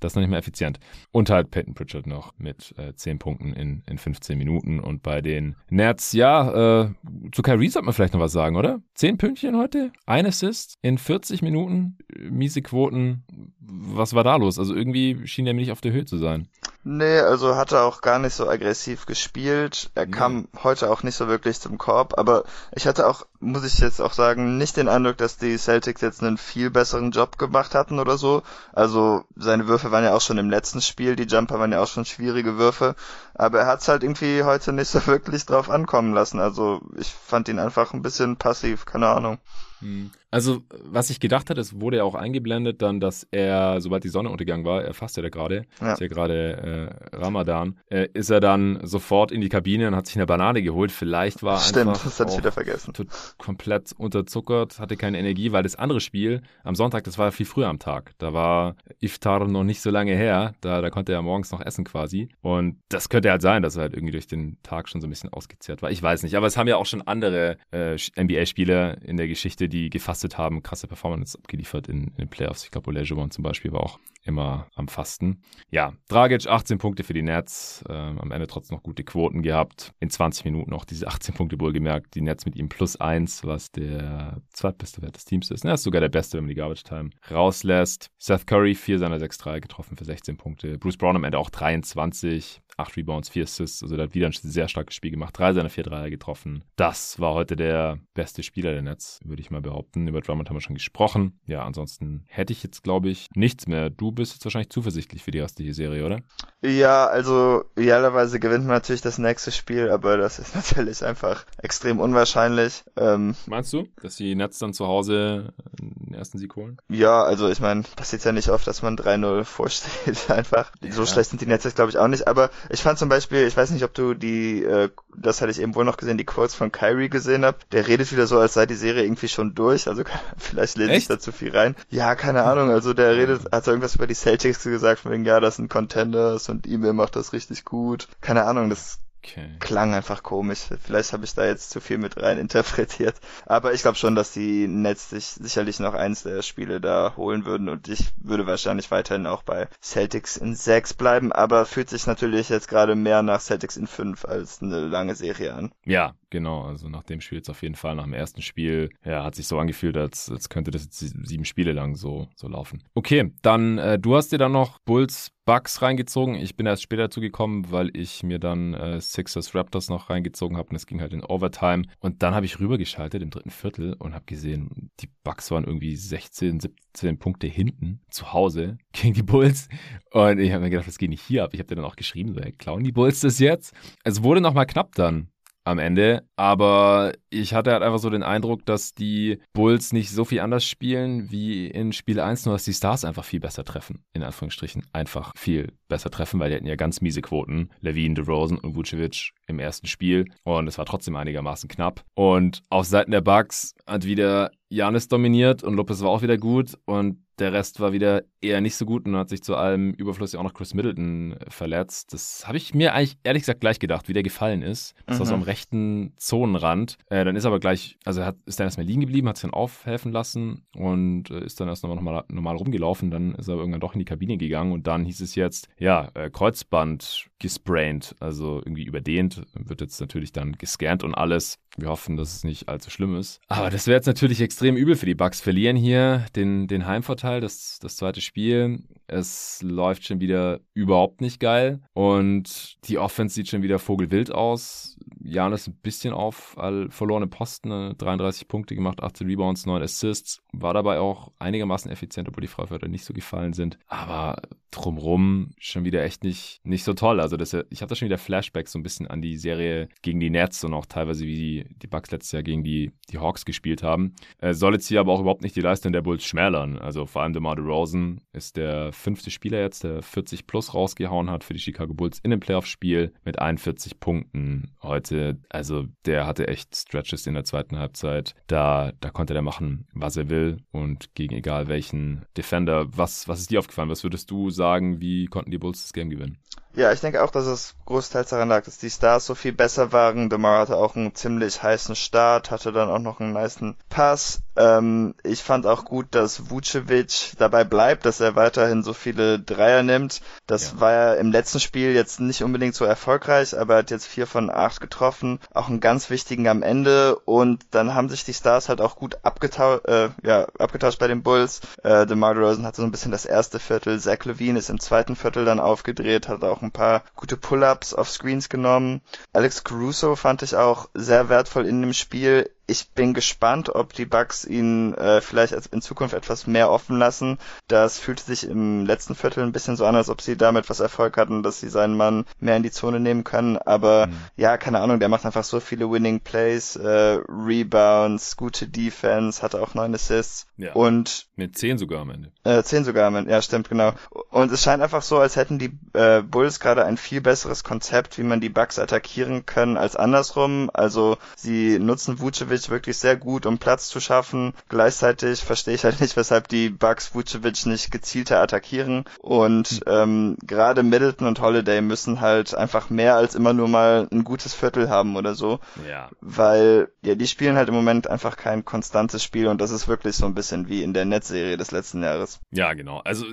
das ist noch nicht mehr effizient. Und halt Peyton Pritchard noch mit äh, 10 Punkten in, in 15 Minuten. Und bei den Nets, ja, äh, zu Kyrie sollte man vielleicht noch was sagen, oder? 10 Pünktchen heute, ein Assist in 40 Minuten, miese Quoten. Was war da los? Also irgendwie schien er mir nicht auf der Höhe zu sein. Nee, also hat er auch gar nicht so aggressiv gespielt. Er nee. kam heute auch nicht so wirklich zum Korb, aber ich hatte auch, muss ich jetzt auch sagen, nicht den Eindruck, dass die Celtics jetzt einen viel besseren Job gemacht hatten oder so. Also seine Würfe waren ja auch schon im letzten Spiel, die Jumper waren ja auch schon schwierige Würfe, aber er hat es halt irgendwie heute nicht so (laughs) wirklich drauf ankommen lassen. Also ich fand ihn einfach ein bisschen passiv, keine Ahnung. Hm. Also, was ich gedacht hatte, es wurde ja auch eingeblendet dann, dass er, sobald die Sonne untergegangen war, er fasst ja gerade, ja. ist ja gerade äh, Ramadan, äh, ist er dann sofort in die Kabine und hat sich eine Banane geholt. Vielleicht war er Stimmt, einfach das hatte ich wieder vergessen. Komplett unterzuckert, hatte keine Energie, weil das andere Spiel am Sonntag, das war viel früher am Tag. Da war Iftar noch nicht so lange her, da, da konnte er morgens noch essen quasi. Und das könnte halt sein, dass er halt irgendwie durch den Tag schon so ein bisschen ausgezehrt war. Ich weiß nicht, aber es haben ja auch schon andere äh, NBA-Spieler in der Geschichte, die gefastet haben, krasse Performance abgeliefert in, in den Playoffs. Ich glaube, Olajuwon zum Beispiel war auch immer am Fasten. Ja, Dragic 18 Punkte für die Nets, äh, am Ende trotzdem noch gute Quoten gehabt. In 20 Minuten auch diese 18 Punkte wohlgemerkt. Die Nets mit ihm plus 1, was der zweitbeste Wert des Teams ist. Er ist sogar der beste, wenn man die Garbage Time rauslässt. Seth Curry, 4 seiner 6-3 getroffen für 16 Punkte. Bruce Brown am Ende auch 23. 8 Rebounds, 4 Assists, also der hat wieder ein sehr starkes Spiel gemacht, drei seiner vier Dreier getroffen. Das war heute der beste Spieler der Netz, würde ich mal behaupten. Über Drummond haben wir schon gesprochen. Ja, ansonsten hätte ich jetzt, glaube ich, nichts mehr. Du bist jetzt wahrscheinlich zuversichtlich für die restliche Serie, oder? Ja, also idealerweise gewinnt man natürlich das nächste Spiel, aber das ist (laughs) natürlich einfach extrem unwahrscheinlich. Ähm, Meinst du, dass die Nets dann zu Hause den ersten Sieg holen? Ja, also ich meine, passiert ja nicht oft, dass man 3-0 vorsteht (laughs) einfach. Ja. So schlecht sind die Nets jetzt, glaube ich, auch nicht, aber ich fand zum Beispiel, ich weiß nicht, ob du die, äh, das hatte ich eben wohl noch gesehen, die Quotes von Kyrie gesehen habt. Der redet wieder so, als sei die Serie irgendwie schon durch. Also (laughs) vielleicht lese ich da zu viel rein. Ja, keine Ahnung. Also der redet, hat irgendwas über die Celtics gesagt, von wegen, ja, das sind Contenders und E-Mail macht das richtig gut. Keine Ahnung, das Okay. Klang einfach komisch. Vielleicht habe ich da jetzt zu viel mit rein interpretiert. Aber ich glaube schon, dass die Nets sich sicherlich noch eins der Spiele da holen würden und ich würde wahrscheinlich weiterhin auch bei Celtics in 6 bleiben, aber fühlt sich natürlich jetzt gerade mehr nach Celtics in 5 als eine lange Serie an. Ja, genau. Also nach dem Spiel jetzt auf jeden Fall, nach dem ersten Spiel, ja, hat sich so angefühlt, als, als könnte das jetzt sieben Spiele lang so, so laufen. Okay, dann, äh, du hast dir dann noch Bulls Bugs reingezogen. Ich bin erst später dazu gekommen, weil ich mir dann äh, Sixers Raptors noch reingezogen habe und es ging halt in Overtime. Und dann habe ich rübergeschaltet im dritten Viertel und habe gesehen, die Bugs waren irgendwie 16, 17 Punkte hinten zu Hause (laughs) gegen die Bulls. Und ich habe mir gedacht, das geht nicht hier ab. Ich habe dir dann auch geschrieben, so, hey, klauen die Bulls das jetzt? Es wurde nochmal knapp dann am Ende. Aber ich hatte halt einfach so den Eindruck, dass die Bulls nicht so viel anders spielen wie in Spiel 1, nur dass die Stars einfach viel besser treffen. In Anführungsstrichen einfach viel besser treffen, weil die hatten ja ganz miese Quoten. Levine, DeRozan und Vucevic im ersten Spiel. Und es war trotzdem einigermaßen knapp. Und auf Seiten der Bucks hat wieder Janis dominiert und Lopez war auch wieder gut und der Rest war wieder eher nicht so gut und hat sich zu allem Überfluss ja auch noch Chris Middleton verletzt. Das habe ich mir eigentlich ehrlich gesagt gleich gedacht, wie der gefallen ist. Das mhm. war so am rechten Zonenrand. Äh, dann ist aber gleich, also er hat, ist dann erstmal liegen geblieben, hat sich dann aufhelfen lassen und äh, ist dann erst nochmal normal, normal rumgelaufen. Dann ist er irgendwann doch in die Kabine gegangen und dann hieß es jetzt, ja, äh, Kreuzband gespraint, also irgendwie überdehnt, wird jetzt natürlich dann gescannt und alles. Wir hoffen, dass es nicht allzu schlimm ist. Aber das wäre jetzt natürlich extrem übel für die Bucks. Verlieren hier den, den Heimvorteil, das, das zweite Spiel. Es läuft schon wieder überhaupt nicht geil und die Offense sieht schon wieder vogelwild aus. Janis ein bisschen auf verlorene Posten, 33 äh, Punkte gemacht, 18 Rebounds, 9 Assists, war dabei auch einigermaßen effizient, obwohl die Freiwürfe nicht so gefallen sind. Aber drumrum schon wieder echt nicht, nicht so toll. Also das, ich habe da schon wieder Flashbacks so ein bisschen an die Serie gegen die Nets und auch teilweise wie die, die Bucks letztes Jahr gegen die, die Hawks gespielt haben. Äh, soll jetzt hier aber auch überhaupt nicht die Leistung der Bulls schmälern. Also vor allem DeMar DeRozan ist der fünfte Spieler jetzt, der 40 plus rausgehauen hat für die Chicago Bulls in dem Playoff-Spiel mit 41 Punkten heute. Also der hatte echt Stretches in der zweiten Halbzeit. Da, da konnte der machen, was er will und gegen egal welchen Defender. Was, was ist dir aufgefallen? Was würdest du sagen, wie konnten die Bulls das Game gewinnen? Ja, ich denke auch, dass es großteils daran lag, dass die Stars so viel besser waren. DeMar hatte auch einen ziemlich heißen Start, hatte dann auch noch einen niceen Pass. Ähm, ich fand auch gut, dass Vucevic dabei bleibt, dass er weiterhin so viele Dreier nimmt. Das ja. war ja im letzten Spiel jetzt nicht unbedingt so erfolgreich, aber er hat jetzt vier von acht getroffen. Auch einen ganz wichtigen am Ende. Und dann haben sich die Stars halt auch gut abgetau äh, ja, abgetauscht bei den Bulls. Äh, DeMar DeRozan hatte so ein bisschen das erste Viertel. Zach Levine ist im zweiten Viertel dann aufgedreht, hat auch ein paar gute Pull-ups auf Screens genommen. Alex Caruso fand ich auch sehr wertvoll in dem Spiel ich bin gespannt, ob die Bugs ihn äh, vielleicht in Zukunft etwas mehr offen lassen. Das fühlte sich im letzten Viertel ein bisschen so an, als ob sie damit was Erfolg hatten, dass sie seinen Mann mehr in die Zone nehmen können. Aber mhm. ja, keine Ahnung, der macht einfach so viele Winning Plays, äh, Rebounds, gute Defense, hatte auch neun Assists. Ja. Und mit zehn sogar am Ende. Äh, zehn sogar am Ende, ja, stimmt, genau. Und es scheint einfach so, als hätten die äh, Bulls gerade ein viel besseres Konzept, wie man die Bugs attackieren können, als andersrum. Also sie nutzen Vucevic Vucevic wirklich sehr gut, um Platz zu schaffen. Gleichzeitig verstehe ich halt nicht, weshalb die Bucks Vucevic nicht gezielter attackieren. Und hm. ähm, gerade Middleton und Holiday müssen halt einfach mehr als immer nur mal ein gutes Viertel haben oder so. Ja. Weil, ja, die spielen halt im Moment einfach kein konstantes Spiel und das ist wirklich so ein bisschen wie in der Netzserie des letzten Jahres. Ja, genau. Also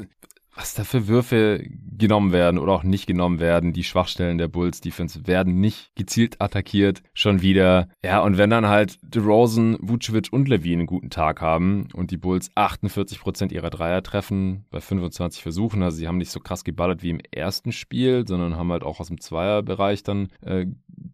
was da für Würfe genommen werden oder auch nicht genommen werden. Die Schwachstellen der Bulls Defense werden nicht gezielt attackiert. Schon wieder. Ja, und wenn dann halt DeRozan, Vucevic und Levine einen guten Tag haben und die Bulls 48 Prozent ihrer Dreier treffen bei 25 Versuchen, also sie haben nicht so krass geballert wie im ersten Spiel, sondern haben halt auch aus dem Zweierbereich dann äh,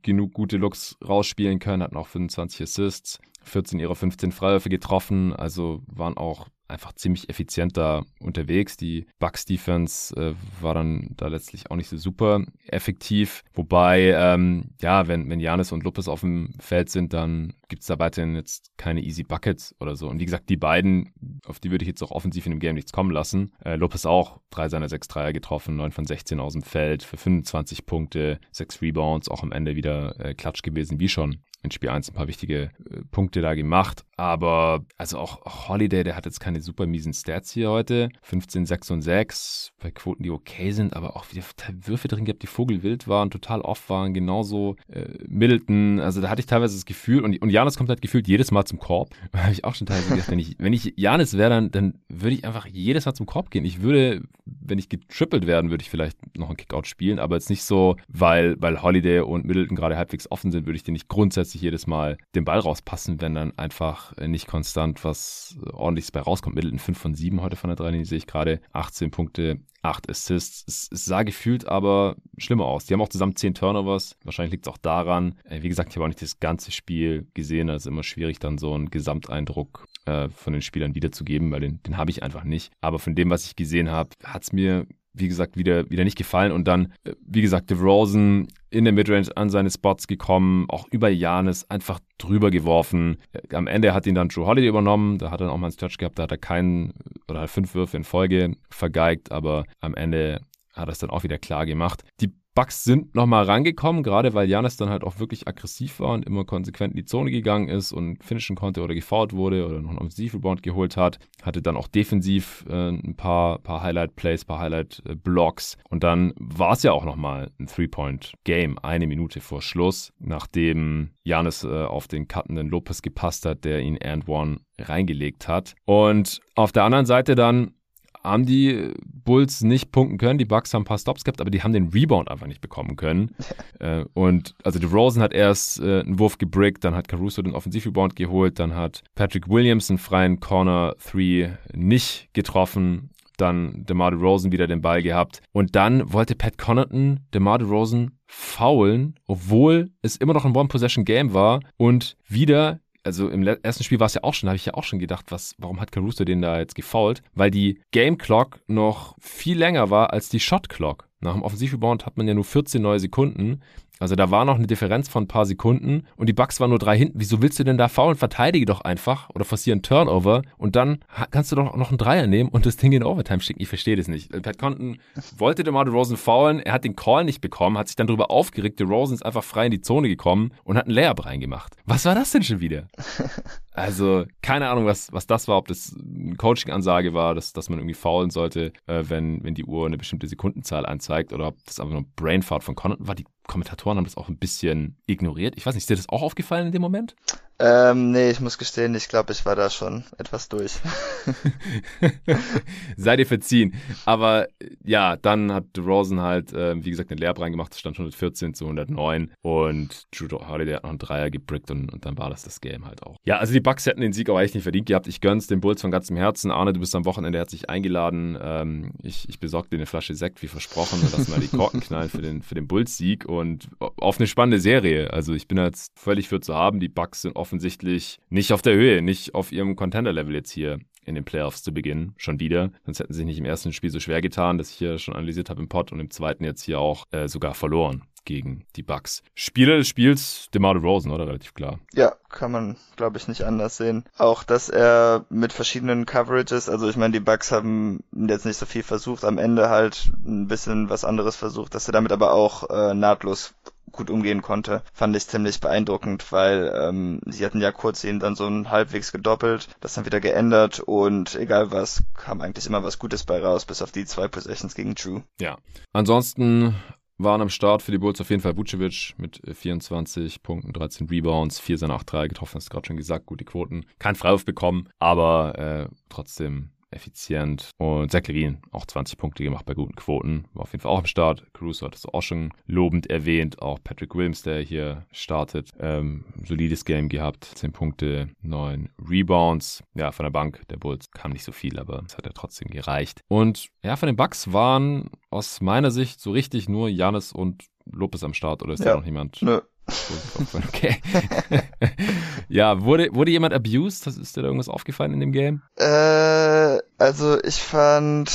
genug gute Looks rausspielen können, hatten auch 25 Assists. 14 ihrer 15 Freiwürfe getroffen, also waren auch einfach ziemlich effizient da unterwegs. Die Bucks Defense äh, war dann da letztlich auch nicht so super effektiv. Wobei, ähm, ja, wenn, wenn Janis und Lopez auf dem Feld sind, dann gibt es da weiterhin jetzt keine easy Buckets oder so. Und wie gesagt, die beiden, auf die würde ich jetzt auch offensiv in dem Game nichts kommen lassen. Äh, Lopez auch drei seiner sechs Dreier getroffen, neun von 16 aus dem Feld für 25 Punkte, sechs Rebounds, auch am Ende wieder äh, Klatsch gewesen, wie schon in Spiel 1 ein paar wichtige äh, Punkte da gemacht. Aber also auch Holiday, der hat jetzt keine super miesen Stats hier heute. 15, 6 und 6 bei Quoten, die okay sind, aber auch wieder Würfe drin gehabt, die Vogelwild waren, total off waren. Genauso äh, Middleton. Also da hatte ich teilweise das Gefühl, und, und Janis kommt halt gefühlt jedes Mal zum Korb. (laughs) Da habe ich auch schon teilweise gedacht, wenn ich, wenn ich Janis wäre, dann, dann würde ich einfach jedes Mal zum Korb gehen. Ich würde, wenn ich getrippelt werden, würde ich vielleicht noch einen Kickout spielen, aber jetzt nicht so, weil, weil Holiday und Middleton gerade halbwegs offen sind, würde ich den nicht grundsätzlich jedes Mal den Ball rauspassen, wenn dann einfach äh, nicht konstant was ordentliches bei rauskommt. Middleton 5 von 7 heute von der 3 sehe ich gerade. 18 Punkte, 8 Assists. Es, sah gefühlt aber schlimmer aus. Die haben auch zusammen 10 Turnovers. Wahrscheinlich liegt es auch daran. Äh, wie gesagt, ich habe auch nicht das ganze Spiel gesehen. Es ist immer schwierig, dann so einen Gesamteindruck äh, von den Spielern wiederzugeben, weil den, den habe ich einfach nicht. Aber von dem, was ich gesehen habe, hat es mir wie gesagt, wieder, wieder nicht gefallen. Und dann, äh, wie gesagt, DeRozan in der Midrange an seine Spots gekommen, auch über Janis einfach drüber geworfen. Äh, am Ende hat ihn dann Drew Holiday übernommen, da hat er auch mal einen Stretch gehabt, da hat er keinen oder fünf Würfe in Folge vergeigt, aber am Ende hat er es dann auch wieder klar gemacht. Die Bugs sind nochmal rangekommen, gerade weil Janis dann halt auch wirklich aggressiv war und immer konsequent in die Zone gegangen ist und finishen konnte oder gefault wurde oder noch einen Offensiv-Rebound geholt hat. Hatte dann auch defensiv äh, ein paar, paar Highlight-Plays, paar Highlight-Blocks. Und dann war es ja auch nochmal ein Three-Point-Game, eine Minute vor Schluss, nachdem Janis äh, auf den cuttenden Lopez gepasst hat, der ihn and one reingelegt hat. Und auf der anderen Seite dann haben die Bulls nicht punkten können. Die Bucks haben ein paar Stops gehabt, aber die haben den Rebound einfach nicht bekommen können. (laughs) äh, und also DeRozan hat erst äh, einen Wurf gebrickt, dann hat Caruso den Offensivrebound geholt, dann hat Patrick Williams einen freien Corner 3 nicht getroffen. dann DeMar DeRozan wieder den Ball gehabt. Und dann wollte Pat Connaughton DeMar DeRozan faulen, obwohl es immer noch ein One-Possession-Game war und wieder also im ersten Spiel war es ja auch schon, habe ich ja auch schon gedacht, was, warum hat Caruso den da jetzt gefault? Weil die Game Clock noch viel länger war als die Shot Clock. Nach dem Offensivrebound hat man ja nur 14 neue Sekunden. Also da war noch eine Differenz von ein paar Sekunden und die Bucks waren nur drei hinten. Wieso willst du denn da faulen? Verteidige doch einfach oder forciere einen Turnover und dann kannst du doch noch einen Dreier nehmen und das Ding in Overtime schicken. Ich verstehe das nicht. Pat Compton wollte DeMar DeRozan faulen, er hat den Call nicht bekommen, hat sich dann darüber aufgeregt. DeRozan ist einfach frei in die Zone gekommen und hat einen Layup reingemacht. Was war das denn schon wieder? (laughs) Also, keine Ahnung, was, was das war, ob das eine Coaching-Ansage war, dass, dass man irgendwie faulen sollte, äh, wenn, wenn die Uhr eine bestimmte Sekundenzahl anzeigt, oder ob das einfach nur Brainfart von Connaughton war. Die Kommentatoren haben das auch ein bisschen ignoriert. Ich weiß nicht, ist dir das auch aufgefallen in dem Moment? Ähm, nee, ich muss gestehen, ich glaube, ich war da schon etwas durch. (laughs) Sei dir verziehen. Aber ja, dann hat Rosen halt, äh, wie gesagt, eine Leerb reingemacht, stand 114 zu 109 und Drew Holiday hat noch einen Dreier gebrickt und, und dann war das das Game halt auch. Ja, also die Bucks hätten den Sieg aber echt nicht verdient gehabt. Ich gönn's den Bulls von ganzem Herzen. Arne, du bist am Wochenende herzlich eingeladen. Ähm, ich, ich besorge dir eine Flasche Sekt, wie versprochen, und lass mal die Korken (laughs) knallen für den, für den Bulls-Sieg und auf eine spannende Serie. Also ich bin jetzt völlig für zu haben. Die Bucks sind offensichtlich nicht auf der Höhe, nicht auf ihrem Contender-Level jetzt hier in den Playoffs zu beginnen, schon wieder. Sonst hätten sie sich nicht im ersten Spiel so schwer getan, das ich hier schon analysiert habe im Pod und im zweiten jetzt hier auch äh, sogar verloren gegen die Bucks. Spieler des Spiels, DeMar Rosen, oder? Relativ klar. Ja, kann man, glaube ich, nicht anders sehen. Auch, dass er mit verschiedenen Coverages, also ich meine, die Bucks haben jetzt nicht so viel versucht, am Ende halt ein bisschen was anderes versucht, dass er damit aber auch äh, nahtlos gut umgehen konnte, fand ich ziemlich beeindruckend, weil ähm, sie hatten ja kurz ihn dann so ein halbwegs gedoppelt, das dann wieder geändert und egal was, kam eigentlich immer was Gutes bei raus, bis auf die zwei Possessions gegen Drew. Ja. Ansonsten waren am Start für die Bulls auf jeden Fall Vucevic mit 24 äh, Punkten, 13 Rebounds, 4 seiner 8 3 getroffen, hast du gerade schon gesagt, gute Quoten. Kein Freiwurf bekommen, aber äh, trotzdem effizient. Und Zach Levine auch 20 Punkte gemacht bei guten Quoten. War auf jeden Fall auch am Start. Caruso hat es auch schon lobend erwähnt. Auch Patrick Williams, der hier startet. Ähm, solides Game gehabt. 10 Punkte, 9 Rebounds. Ja, von der Bank der Bulls kam nicht so viel, aber es hat ja trotzdem gereicht. Und ja, von den Bucks waren aus meiner Sicht so richtig nur Janis und Lopez am Start. Oder ist ja. da noch niemand? Nö. Okay. (laughs) ja, wurde, wurde jemand abused? Ist dir da irgendwas aufgefallen in dem Game? Äh, also ich fand.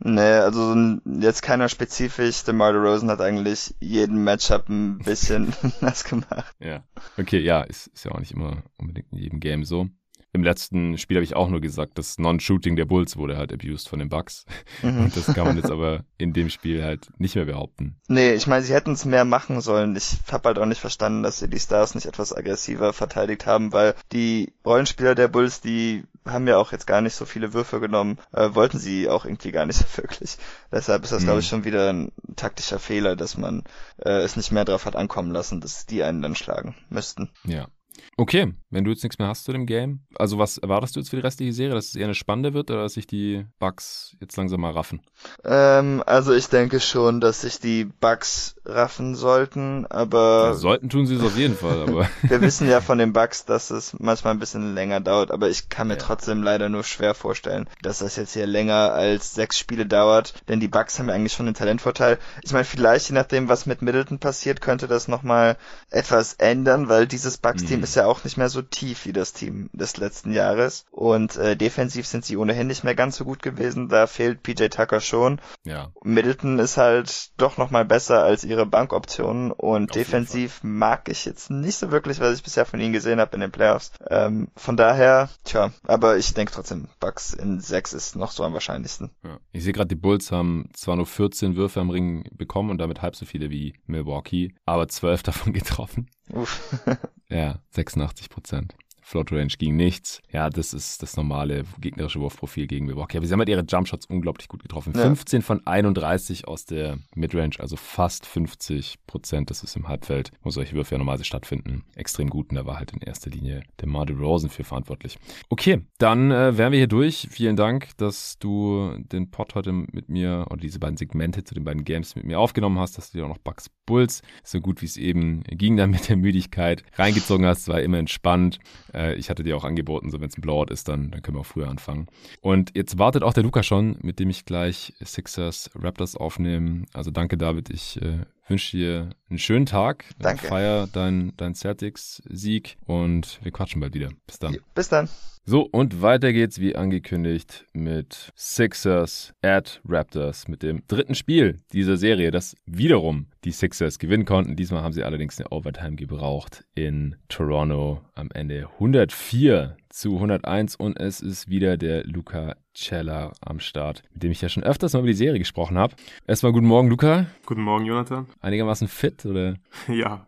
Nee, also jetzt keiner spezifisch. DeMar DeRozan hat eigentlich jeden Matchup ein bisschen (laughs) nass gemacht. Ja. Okay, ja, ist, ist ja auch nicht immer unbedingt in jedem Game so im letzten Spiel habe ich auch nur gesagt, das Non-Shooting der Bulls wurde halt abused von den Bucks. Mhm. Und das kann man jetzt aber in dem Spiel halt nicht mehr behaupten. Nee, ich meine, sie hätten es mehr machen sollen. Ich habe halt auch nicht verstanden, dass sie die Stars nicht etwas aggressiver verteidigt haben, weil die Rollenspieler der Bulls, die haben ja auch jetzt gar nicht so viele Würfe genommen, äh, wollten sie auch irgendwie gar nicht so (laughs) wirklich. Deshalb ist das, mhm. glaube ich, schon wieder ein taktischer Fehler, dass man äh, es nicht mehr drauf hat ankommen lassen, dass die einen dann schlagen müssten. Ja, Okay, wenn du jetzt nichts mehr hast zu dem Game, also was erwartest du jetzt für die restliche Serie, dass es eher eine spannende wird oder dass sich die Bugs jetzt langsam mal raffen? Ähm, also ich denke schon, dass sich die Bugs raffen sollten, aber... Ja, sollten tun sie es auf jeden Fall, aber... (laughs) Wir wissen ja (laughs) von den Bugs, dass es manchmal ein bisschen länger dauert, aber ich kann mir ja. trotzdem leider nur schwer vorstellen, dass das jetzt hier länger als sechs Spiele dauert, denn die Bugs haben ja eigentlich schon den Talentvorteil. Ich meine, vielleicht je nachdem, was mit Middleton passiert, könnte das nochmal etwas ändern, weil dieses Bugs-Team mhm. ist ja auch nicht mehr so tief wie das Team des letzten Jahres. Und äh, defensiv sind sie ohnehin nicht mehr ganz so gut gewesen. Da fehlt PJ Tucker schon. Ja. Middleton ist halt doch nochmal besser als ihre Bankoptionen. Und Auf defensiv mag ich jetzt nicht so wirklich, was ich bisher von ihnen gesehen habe in den Playoffs. Ähm, von daher, tja, aber ich denke trotzdem, Bucks in 6 ist noch so am wahrscheinlichsten. Ja. Ich sehe gerade, die Bulls haben zwar nur 14 Würfe am Ring bekommen und damit halb so viele wie Milwaukee, aber 12 (laughs) davon getroffen. Uff. (laughs) ja, 86 Prozent. Float Range ging nichts. Ja, das ist das normale gegnerische Wurfprofil gegen Milwaukee. Aber sie haben halt ihre Jumpshots unglaublich gut getroffen. Ja. 15 von 31 aus der Midrange, also fast 50 Prozent. Das ist im Halbfeld, wo solche Würfe ja normalerweise stattfinden. Extrem gut. Und da war halt in erster Linie der Mar Rosen für verantwortlich. Okay, dann äh, wären wir hier durch. Vielen Dank, dass du den Pod heute mit mir oder diese beiden Segmente zu den beiden Games mit mir aufgenommen hast, dass du dir auch noch Bugs Bulls so gut wie es eben ging dann mit der Müdigkeit reingezogen hast. War immer entspannt. Äh, ich hatte dir auch angeboten, so wenn es ein Blowout ist, dann, dann können wir auch früher anfangen. Und jetzt wartet auch der Luca schon, mit dem ich gleich Sixers Raptors aufnehme. Also danke, David. Ich äh, wünsche dir einen schönen Tag. Danke. Feier dein, dein Celtics-Sieg und wir quatschen bald wieder. Bis dann. Bis dann. So, und weiter geht's wie angekündigt mit Sixers at Raptors, mit dem dritten Spiel dieser Serie, das wiederum die Sixers gewinnen konnten. Diesmal haben sie allerdings eine Overtime gebraucht in Toronto am Ende 104 zu 101 und es ist wieder der Luca Cella am Start, mit dem ich ja schon öfters mal über die Serie gesprochen habe. Erstmal guten Morgen, Luca. Guten Morgen, Jonathan. Einigermaßen fit, oder? (laughs) Ja,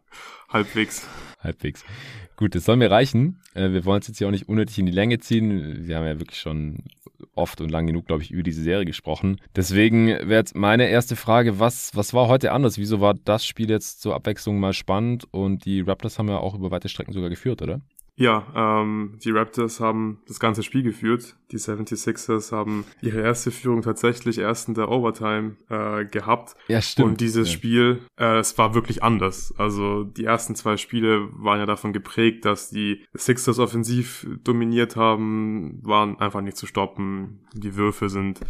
halbwegs. Halbwegs. Gut, das soll mir reichen. Äh, wir wollen es jetzt hier auch nicht unnötig in die Länge ziehen. Wir haben ja wirklich schon oft und lang genug, glaube ich, über diese Serie gesprochen. Deswegen wäre jetzt meine erste Frage, was, was war heute anders? Wieso war das Spiel jetzt zur Abwechslung mal spannend? Und die Raptors haben ja auch über weite Strecken sogar geführt, oder? Ja, ähm, die Raptors haben das ganze Spiel geführt. Die 76ers haben ihre erste Führung tatsächlich erst in der Overtime äh, gehabt. Ja, stimmt. Und dieses ja. Spiel, äh, es war wirklich anders. Also die ersten zwei Spiele waren ja davon geprägt, dass die Sixers offensiv dominiert haben, waren einfach nicht zu stoppen. Die Würfe sind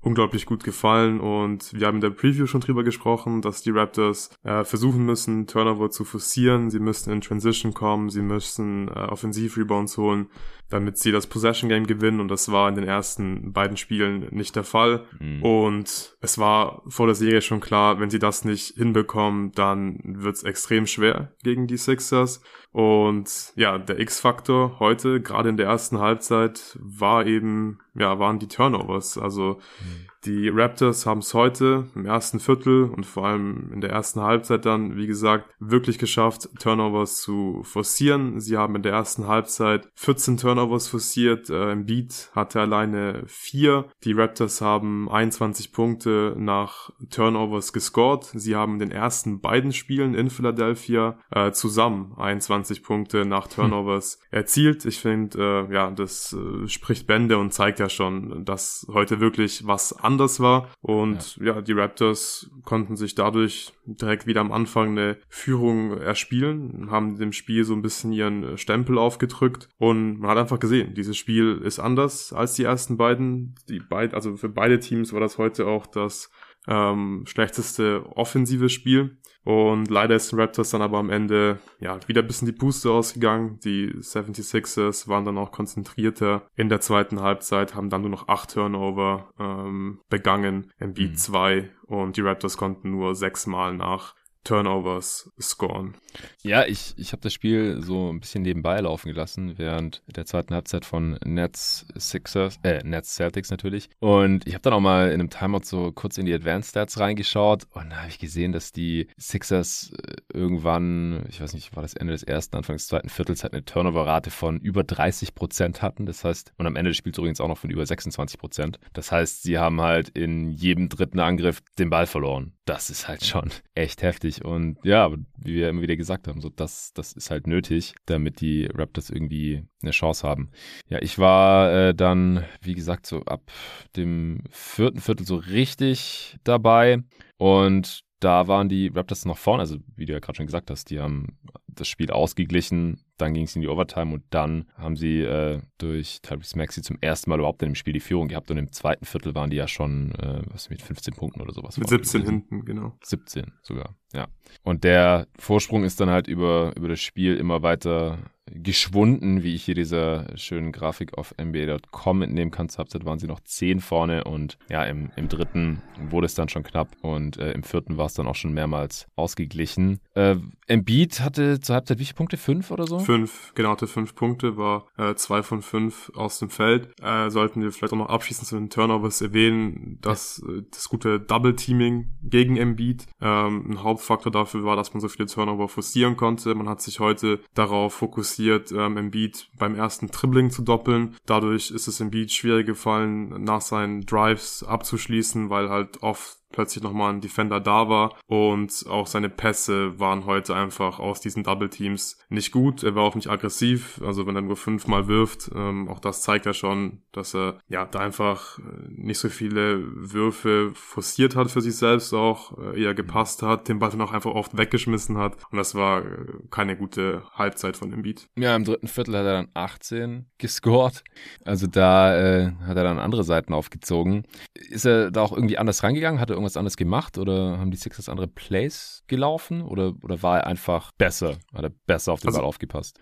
unglaublich gut gefallen und wir haben in der Preview schon drüber gesprochen, dass die Raptors äh, versuchen müssen, Turnover zu forcieren, sie müssen in Transition kommen, sie müssen äh, Offensiv-Rebounds holen, damit sie das Possession Game gewinnen und das war in den ersten beiden Spielen nicht der Fall mhm. und es war vor der Serie schon klar, wenn sie das nicht hinbekommen, dann wird es extrem schwer gegen die Sixers und ja, der X-Faktor heute, gerade in der ersten Halbzeit, war eben, ja, waren die Turnovers. Also mhm. Die Raptors haben es heute im ersten Viertel und vor allem in der ersten Halbzeit dann, wie gesagt, wirklich geschafft, Turnovers zu forcieren. Sie haben in der ersten Halbzeit 14 Turnovers forciert. Äh, Im Beat hatte alleine vier. Die Raptors haben 21 Punkte nach Turnovers gescored. Sie haben in den ersten beiden Spielen in Philadelphia äh, zusammen 21 Punkte nach hm. Turnovers hm. erzielt. Ich finde, äh, ja, das äh, spricht Bände und zeigt ja schon, dass heute wirklich was anderes anders war. Und ja. ja, die Raptors konnten sich dadurch direkt wieder am Anfang eine Führung erspielen, haben dem Spiel so ein bisschen ihren Stempel aufgedrückt und man hat einfach gesehen, dieses Spiel ist anders als die ersten beiden. Die beid, also für beide Teams war das heute auch das ähm, schlechteste offensive Spiel. Und leider ist den Raptors dann aber am Ende ja wieder ein bisschen die Puste ausgegangen. Die 76ers waren dann auch konzentrierter in der zweiten Halbzeit, haben dann nur noch acht Turnover ähm, begangen, Embiid mhm. zwei und die Raptors konnten nur sechsmal nach Turnovers scoren. Ja, ich, ich habe das Spiel so ein bisschen nebenbei laufen gelassen, während der zweiten Halbzeit von Nets Sixers, äh, Nets Celtics natürlich. Und ich habe dann auch mal in einem Timeout so kurz in die Advanced Stats reingeschaut und da habe ich gesehen, dass die Sixers äh, irgendwann, ich weiß nicht, war das Ende des ersten, Anfang des zweiten Viertels, halt eine Turnover-Rate von über 30 Prozent hatten. Das heißt, und am Ende des Spiels übrigens auch noch von über 26 Prozent. Das heißt, sie haben halt in jedem dritten Angriff den Ball verloren. Das ist halt schon echt heftig. Und ja, wie wir immer wieder gesagt haben, so das, das ist halt nötig, damit die Raptors irgendwie eine Chance haben. Ja, ich war äh, dann, wie gesagt, so ab dem vierten Viertel so richtig dabei. Und da waren die Raptors noch vorne, also wie du ja gerade schon gesagt hast, die haben das Spiel ausgeglichen, dann ging es in die Overtime und dann haben sie äh, durch Tyrese Maxi zum ersten Mal überhaupt in dem Spiel die Führung gehabt und im zweiten Viertel waren die ja schon, äh, was mit 15 Punkten oder sowas. Mit 17 hinten, genau. 17 sogar, ja. Und der Vorsprung ist dann halt über, über das Spiel immer weiter geschwunden, wie ich hier dieser schönen Grafik auf NBA.com entnehmen kann. Zur Halbzeit waren sie noch 10 vorne und ja, im, im dritten wurde es dann schon knapp und äh, im vierten war es dann auch schon mehrmals ausgeglichen. Äh, Embiid hatte zur Halbzeit wie viele Punkte? Fünf oder so? Fünf, genau, hatte fünf Punkte, war äh, zwei von fünf aus dem Feld. Äh, sollten wir vielleicht auch noch abschließend zu den Turnovers erwähnen, dass ja. äh, das gute Double-Teaming gegen Embiid ähm, ein Hauptfaktor dafür war, dass man so viele Turnover forcieren konnte. Man hat sich heute darauf fokussiert, ähm, Embiid beim ersten Dribbling zu doppeln. Dadurch ist es Embiid schwierig gefallen, nach seinen Drives abzuschließen, weil halt oft plötzlich nochmal ein Defender da war und auch seine Pässe waren heute einfach aus diesen Double Teams nicht gut. Er war auch nicht aggressiv, also wenn er nur fünfmal wirft, ähm, auch das zeigt ja schon, dass er ja da einfach äh, nicht so viele Würfe forciert hat für sich selbst auch, äh, eher gepasst hat, den Ball dann auch einfach oft weggeschmissen hat und das war äh, keine gute Halbzeit von Embiid. Ja, im dritten Viertel hat er dann 18 gescored. Also da äh, hat er dann andere Seiten aufgezogen. Ist er da auch irgendwie anders rangegangen? Hat er irgendwas anderes gemacht oder haben die Sixers andere Plays gelaufen oder, oder war er einfach besser? Hat er besser auf den also, Ball aufgepasst?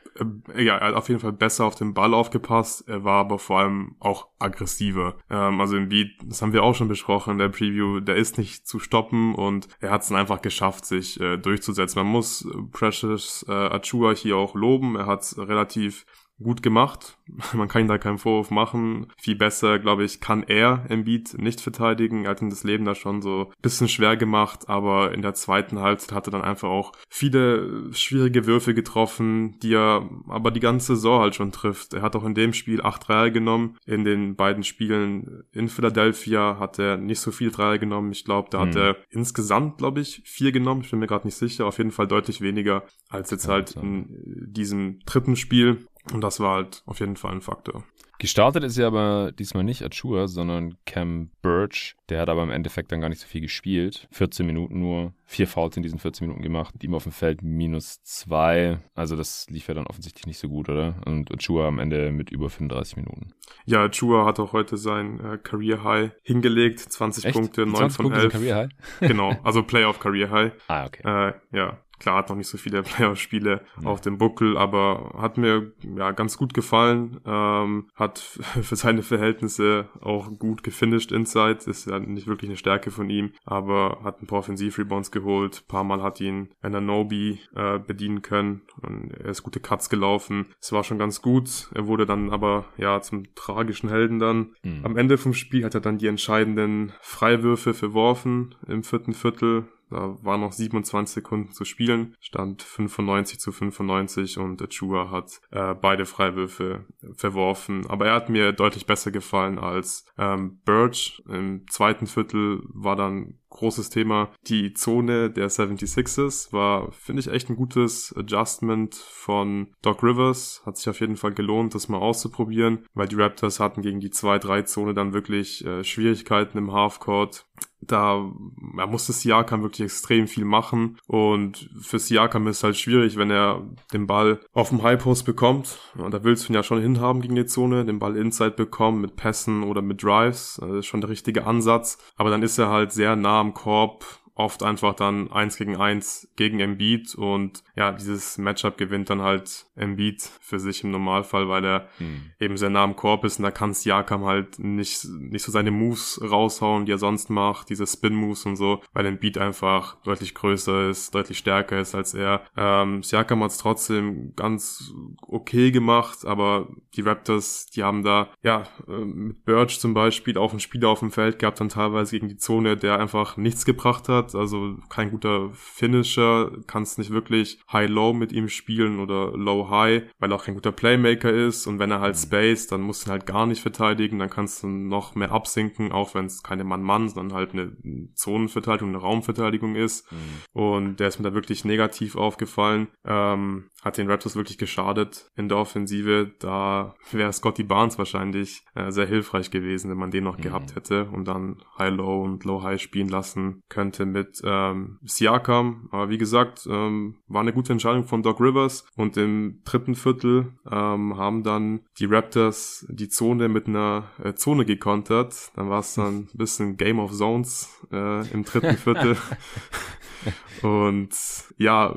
Äh, ja, er hat auf jeden Fall besser auf den Ball aufgepasst. Er war aber vor allem auch aggressiver. Ähm, also im Beat, das haben wir auch schon besprochen in der Preview, der ist nicht zu stoppen und er hat es dann einfach geschafft, sich äh, durchzusetzen. Man muss Precious äh, Achua hier auch loben. Er hat relativ gut gemacht. (laughs) Man kann ihm da keinen Vorwurf machen. Viel besser, glaube ich, kann er Embiid nicht verteidigen. Er hat ihm das Leben da schon so ein bisschen schwer gemacht, aber in der zweiten Halbzeit hat er dann einfach auch viele schwierige Würfe getroffen, die er aber die ganze Saison halt schon trifft. Er hat auch in dem Spiel acht Dreier genommen. In den beiden Spielen in Philadelphia hat er nicht so viel Dreier genommen. Ich glaube, da mhm. hat er insgesamt, glaube ich, vier genommen. Ich bin mir gerade nicht sicher. Auf jeden Fall deutlich weniger als jetzt halt in diesem dritten Spiel. Und das war halt auf jeden Fall ein Faktor. Gestartet ist ja aber diesmal nicht Achua, sondern Cam Birch. Der hat aber im Endeffekt dann gar nicht so viel gespielt. 14 Minuten nur, vier Fouls in diesen 14 Minuten gemacht. Ihm auf dem Feld minus zwei. Also das lief ja dann offensichtlich nicht so gut, oder? Und Achua am Ende mit über 35 Minuten. Ja, Achua hat auch heute sein äh, Career High hingelegt. 20 Echt? Punkte, 9 von 11. Career High? genau, also Playoff Career High. (laughs) Ah, okay. Äh, ja, Klar, hat noch nicht so viele (laughs) Playoff-Spiele ja. auf dem Buckel, aber hat mir ja ganz gut gefallen. Ähm, hat (laughs) für seine Verhältnisse auch gut gefinisht inside. Ist ja nicht wirklich eine Stärke von ihm, aber hat ein paar Offensiv-Rebounds geholt. Ein paar Mal hat ihn Ananobi äh, bedienen können. Und er ist gute Cuts gelaufen. Es war schon ganz gut. Er wurde dann aber ja zum tragischen Helden dann. Mhm. Am Ende vom Spiel hat er dann die entscheidenden Freiwürfe verworfen im vierten Viertel da waren noch 27 Sekunden zu spielen, stand 95 zu 95 und Achua hat äh, beide Freiwürfe verworfen. Aber er hat mir deutlich besser gefallen als ähm, Birch. Im zweiten Viertel war dann großes Thema. Die Zone der 76ers war, finde ich, echt ein gutes Adjustment von Doc Rivers. Hat sich auf jeden Fall gelohnt, das mal auszuprobieren, weil die Raptors hatten gegen die 2-3-Zone dann wirklich äh, Schwierigkeiten im Halfcourt da er musste Siakam wirklich extrem viel machen und für Siakam ist es halt schwierig, wenn er den Ball auf dem High Post bekommt und da willst du ihn ja schon hinhaben gegen die Zone, den Ball Inside bekommen mit Pässen oder mit Drives, das ist schon der richtige Ansatz, aber dann ist er halt sehr nah am Korb, oft einfach dann eins gegen eins gegen Embiid und ja, dieses Matchup gewinnt dann halt Embiid für sich im Normalfall, weil er hm. eben sehr nah am Korb ist und da kann Siakam halt nicht, nicht so seine Moves raushauen, die er sonst macht, diese Spin-Moves und so, weil Embiid einfach deutlich größer ist, deutlich stärker ist als er. Ähm, Siakam hat es trotzdem ganz okay gemacht, aber die Raptors, die haben da, ja, äh, mit Birch zum Beispiel auch einen Spieler auf dem Feld gehabt, dann teilweise gegen die Zone, der einfach nichts gebracht hat hat, also kein guter Finisher, kannst nicht wirklich High-Low mit ihm spielen oder Low-High, weil er auch kein guter Playmaker ist und wenn er halt mhm. Space, dann musst du ihn halt gar nicht verteidigen, dann kannst du noch mehr absinken, auch wenn es keine Mann-Mann, sondern halt eine Zonenverteidigung, eine Raumverteidigung ist mhm. und der ist mir da wirklich negativ aufgefallen, ähm, hat den Raptors wirklich geschadet in der Offensive, da wäre Scotty Barnes wahrscheinlich äh, sehr hilfreich gewesen, wenn man den noch mhm. gehabt hätte und dann High-Low und Low-High spielen lassen könnte mit ähm, Siakam. Aber wie gesagt, ähm, war eine gute Entscheidung von Doc Rivers. Und im dritten Viertel ähm, haben dann die Raptors die Zone mit einer äh, Zone gekontert. Dann war es dann (laughs) ein bisschen Game of Zones äh, im dritten Viertel. (laughs) Und ja,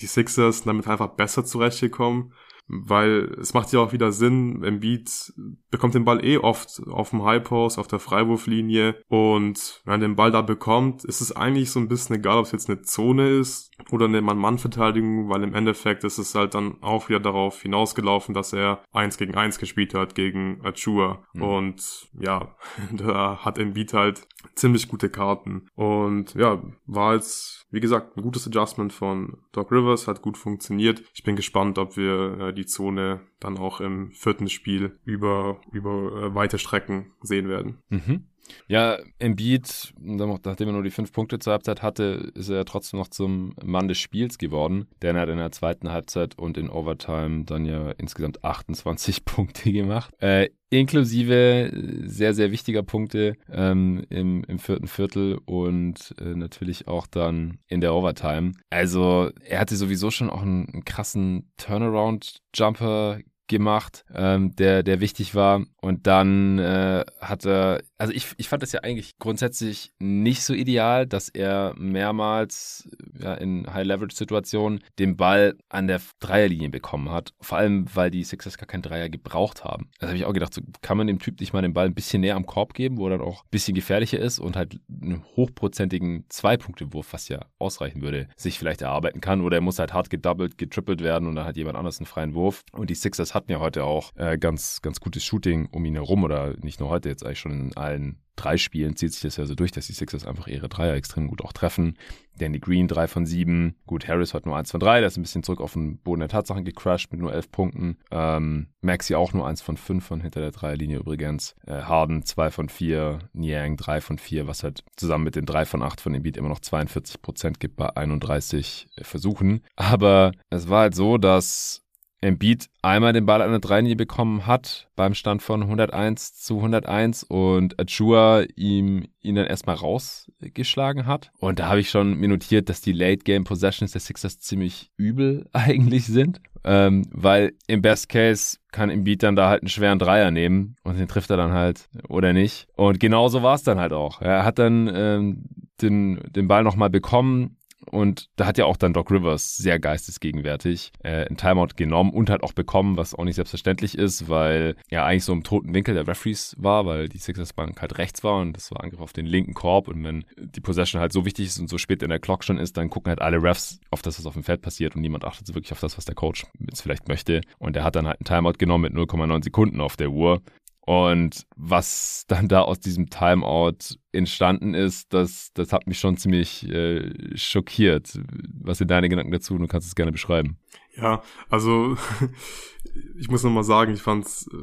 die Sixers damit einfach besser zurechtgekommen weil es macht ja auch wieder Sinn, Embiid bekommt den Ball eh oft auf dem High Post, auf der Freiwurflinie und wenn er den Ball da bekommt, ist es eigentlich so ein bisschen egal, ob es jetzt eine Zone ist oder eine Mann-Mann-Verteidigung, weil im Endeffekt ist es halt dann auch wieder darauf hinausgelaufen, dass er eins gegen eins gespielt hat gegen Achua mhm. und ja, (laughs) da hat Embiid halt ziemlich gute Karten und ja, war jetzt, wie gesagt, ein gutes Adjustment von Doc Rivers, hat gut funktioniert. Ich bin gespannt, ob wir äh, die Zone dann auch im vierten Spiel über, über äh, weite Strecken sehen werden. Mhm. Ja, Embiid, nachdem er nur die fünf Punkte zur Halbzeit hatte, ist er trotzdem noch zum Mann des Spiels geworden. Denn er hat in der zweiten Halbzeit und in Overtime dann ja insgesamt 28 (laughs) Punkte gemacht. Äh, inklusive sehr, sehr wichtiger Punkte ähm, im, im vierten Viertel und äh, natürlich auch dann in der Overtime. Also er hatte sowieso schon auch einen, einen krassen Turnaround-Jumper gemacht, ähm, der, der wichtig war. Und dann äh, hat er, also ich, ich fand das ja eigentlich grundsätzlich nicht so ideal, dass er mehrmals ja, in High-Leverage-Situationen den Ball an der Dreierlinie bekommen hat. Vor allem, weil die Sixers gar keinen Dreier gebraucht haben. Das habe ich auch gedacht, so kann man dem Typ nicht mal den Ball ein bisschen näher am Korb geben, wo er dann auch ein bisschen gefährlicher ist und halt einen hochprozentigen Zwei-Punkte-Wurf, was ja ausreichen würde, sich vielleicht erarbeiten kann. Oder er muss halt hart gedoubled, getrippelt werden und dann hat jemand anders einen freien Wurf. Und die Sixers hatten ja heute auch äh, ganz, ganz gutes Shooting um ihn herum oder nicht nur heute, jetzt eigentlich schon in allen drei Spielen zieht sich das ja so durch, dass die Sixers einfach ihre Dreier extrem gut auch treffen. Danny Green drei von sieben. Gut, Harris hat nur eins von drei. Der ist ein bisschen zurück auf den Boden der Tatsachen gecrashed mit nur elf Punkten. Ähm, Maxi auch nur eins von fünf von hinter der Dreierlinie übrigens. Äh, Harden zwei von vier. Niang drei von vier, was halt zusammen mit den drei von acht von Embiid immer noch 42 Prozent gibt bei 31 Versuchen. Aber es war halt so, dass Embiid einmal den Ball an der Dreilinie bekommen hat beim Stand von 101 zu 101 und Achua ihm ihn dann erstmal rausgeschlagen hat. Und da habe ich schon minutiert, dass die Late Game Possessions der Sixers ziemlich übel (laughs) eigentlich sind, ähm, weil im Best Case kann Embiid dann da halt einen schweren Dreier nehmen und den trifft er dann halt oder nicht. Und genauso war es dann halt auch. Er hat dann ähm, den, den Ball nochmal bekommen, und da hat ja auch dann Doc Rivers sehr geistesgegenwärtig äh, ein Timeout genommen und halt auch bekommen, was auch nicht selbstverständlich ist, weil er eigentlich so im toten Winkel der Referees war, weil die Sixers Bank halt rechts war und das war Angriff auf den linken Korb und wenn die Possession halt so wichtig ist und so spät in der Clock schon ist, dann gucken halt alle Refs auf das, was auf dem Feld passiert und niemand achtet wirklich auf das, was der Coach jetzt vielleicht möchte. Und er hat dann halt ein Timeout genommen mit 0,9 Sekunden auf der Uhr und was dann da aus diesem Timeout entstanden ist, das, das hat mich schon ziemlich äh, schockiert. Was sind deine Gedanken dazu? Du kannst es gerne beschreiben. Ja, also (laughs) ich muss nochmal sagen, ich fand's, äh,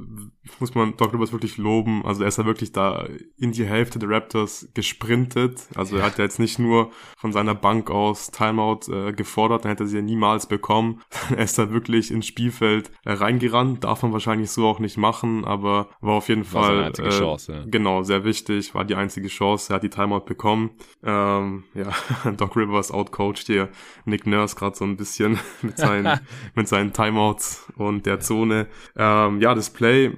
muss man Doc Rivers wirklich loben. Also er ist ja wirklich da in die Hälfte der Raptors gesprintet. Also er hat ja jetzt nicht nur von seiner Bank aus Timeout äh, gefordert, dann hätte er sie ja niemals bekommen. (laughs) er ist da wirklich ins Spielfeld äh, reingerannt. Darf man wahrscheinlich so auch nicht machen, aber war auf jeden war Fall einzige äh, Chance, ja. genau sehr wichtig. War die einzige Chance. Er hat die Timeout bekommen. Ähm, ja, (laughs) Doc Rivers outcoached hier Nick Nurse gerade so ein bisschen mit seinen (laughs) mit seinen Timeouts und der Zone. Ähm, ja, das Play,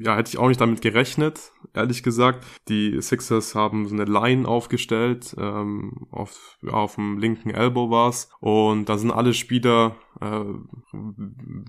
ja, hätte ich auch nicht damit gerechnet, ehrlich gesagt. Die Sixers haben so eine Line aufgestellt, ähm, auf, ja, auf dem linken Elbow war's. Und da sind alle Spieler äh,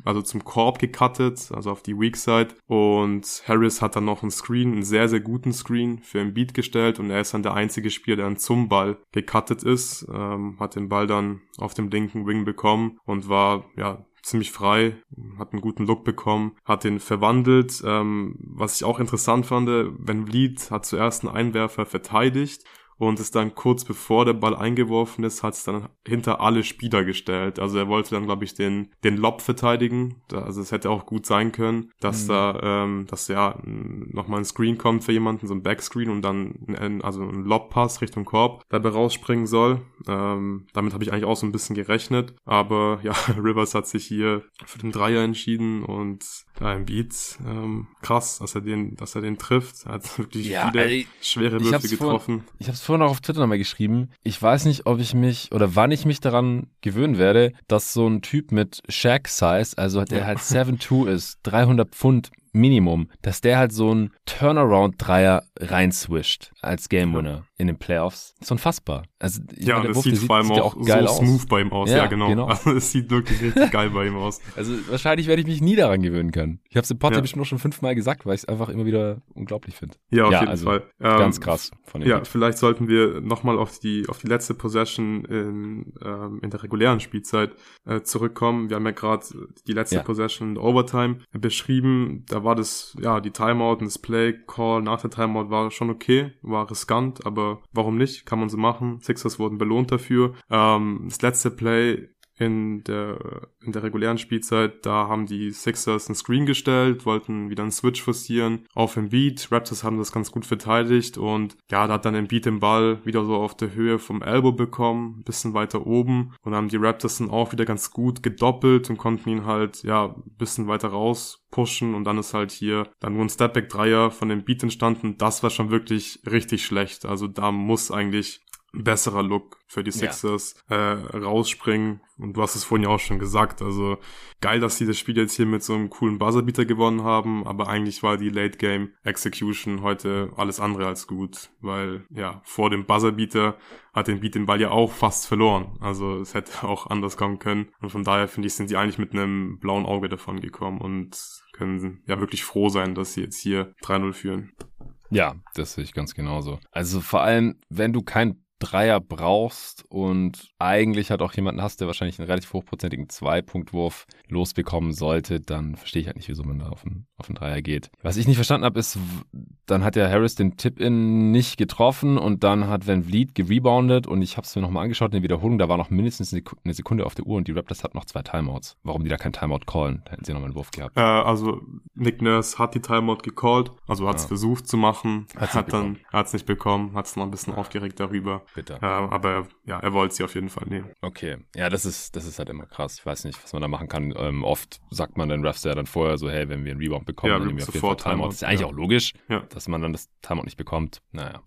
also zum Korb gecuttet, also auf die Weak Side. Und Harris hat dann noch einen Screen, einen sehr, sehr guten Screen für ein Beat gestellt. Und er ist dann der einzige Spieler, der dann zum Ball gecuttet ist, ähm, hat den Ball dann auf dem linken Wing bekommen und war ja ziemlich frei, hat einen guten Look bekommen, hat den verwandelt. Ähm, was ich auch interessant fand, wenn Vliet hat zuerst einen Einwerfer verteidigt und es dann kurz bevor der Ball eingeworfen ist, hat es dann hinter alle Spieler gestellt. Also er wollte dann, glaube ich, den, den Lob verteidigen. Also es hätte auch gut sein können, dass mhm. da, ähm, dass ja nochmal ein Screen kommt für jemanden, so ein Backscreen und dann ein, also ein Lobpass Richtung Korb dabei rausspringen soll. Ähm, damit habe ich eigentlich auch so ein bisschen gerechnet. Aber ja, (laughs) Rivers hat sich hier für den Dreier entschieden und ja, im Beat, ähm, krass, dass er den, dass er den trifft. Er hat wirklich ja, viele ey, schwere Würfe getroffen. Vor, ich habe es vorhin auch auf Twitter nochmal geschrieben. Ich weiß nicht, ob ich mich oder wann ich mich daran gewöhnen werde, dass so ein Typ mit Shaq-Size, also der ja. halt 7'2 ist, 300 Pfund Minimum, dass der halt so ein Turnaround-Dreier reinswischt als Game Winner in den Playoffs. Das ist unfassbar. Also, ja, meine, das Wurf, sieht vor allem auch, auch so smooth bei ihm aus. Ja, ja genau. genau. Also, (laughs) es sieht wirklich richtig geil bei ihm aus. Also wahrscheinlich werde ich mich nie daran gewöhnen können. Ich habe es im Podcast ja. bestimmt auch schon fünfmal gesagt, weil ich es einfach immer wieder unglaublich finde. Ja, auf ja, jeden also, Fall. Ganz ähm, krass. Von ja, vielleicht sollten wir nochmal auf die, auf die letzte Possession in, ähm, in der regulären Spielzeit äh, zurückkommen. Wir haben ja gerade die letzte Possession in Overtime beschrieben. Da war das, ja, die Timeout und das Play Call nach der Timeout war schon okay, war riskant, aber warum nicht? Kann man so machen. Sixers wurden belohnt dafür. Ähm, das letzte Play in der, in der regulären Spielzeit. Da haben die Sixers einen Screen gestellt, wollten wieder einen Switch forcieren auf Embiid. Raptors haben das ganz gut verteidigt und ja, da hat dann Embiid den Ball wieder so auf der Höhe vom Elbow bekommen, bisschen weiter oben und haben die Raptors dann auch wieder ganz gut gedoppelt und konnten ihn halt, ja, bisschen weiter raus pushen und dann ist halt hier dann nur ein Stepback-Dreier von dem Beat entstanden. Das war schon wirklich richtig schlecht. Also da muss eigentlich besserer Look für die Sixers ja. äh, rausspringen. Und du hast es vorhin ja auch schon gesagt. Also geil, dass sie das Spiel jetzt hier mit so einem coolen Buzzerbeater gewonnen haben, aber eigentlich war die Late Game Execution heute alles andere als gut, weil ja vor dem Buzzerbeater hat den Beat den Ball ja auch fast verloren. Also es hätte (laughs) auch anders kommen können. Und von daher finde ich, sind sie eigentlich mit einem blauen Auge davon gekommen und können ja wirklich froh sein, dass sie jetzt hier 3-0 führen. Ja, das sehe ich ganz genauso. Also vor allem, wenn du kein Dreier brauchst und eigentlich halt auch jemanden hast, der wahrscheinlich einen relativ hochprozentigen Zwei-Punkt-Wurf losbekommen sollte, dann verstehe ich halt nicht, wieso man da auf einen, auf einen Dreier geht. Was ich nicht verstanden habe, ist, dann hat ja Harris den Tip-In nicht getroffen und dann hat Van Vliet gereboundet und ich habe es mir nochmal angeschaut in der Wiederholung, da war noch mindestens eine Sekunde auf der Uhr und die Raptors hatten noch zwei Timeouts. Warum die da kein Timeout callen? Da hätten sie nochmal einen Wurf gehabt. Äh, also Nick Nurse hat die Timeout gecallt, also hat es ja. versucht zu machen, hat's hat dann, hat es nicht bekommen, hat es noch ein bisschen ja. aufgeregt darüber. Bitte. Äh, aber ja, er wollte sie auf jeden Fall nehmen. Okay. Ja, das ist, das ist halt immer krass. Ich weiß nicht, was man da machen kann. Ähm, oft sagt man den Refs ja dann vorher so, hey, wenn wir einen Rebound bekommen, ja, dann nehmen wir auf jeden Fall Timeout. Timeout. Das ist ja eigentlich ja. auch logisch, ja. dass man dann das Timeout nicht bekommt. Naja.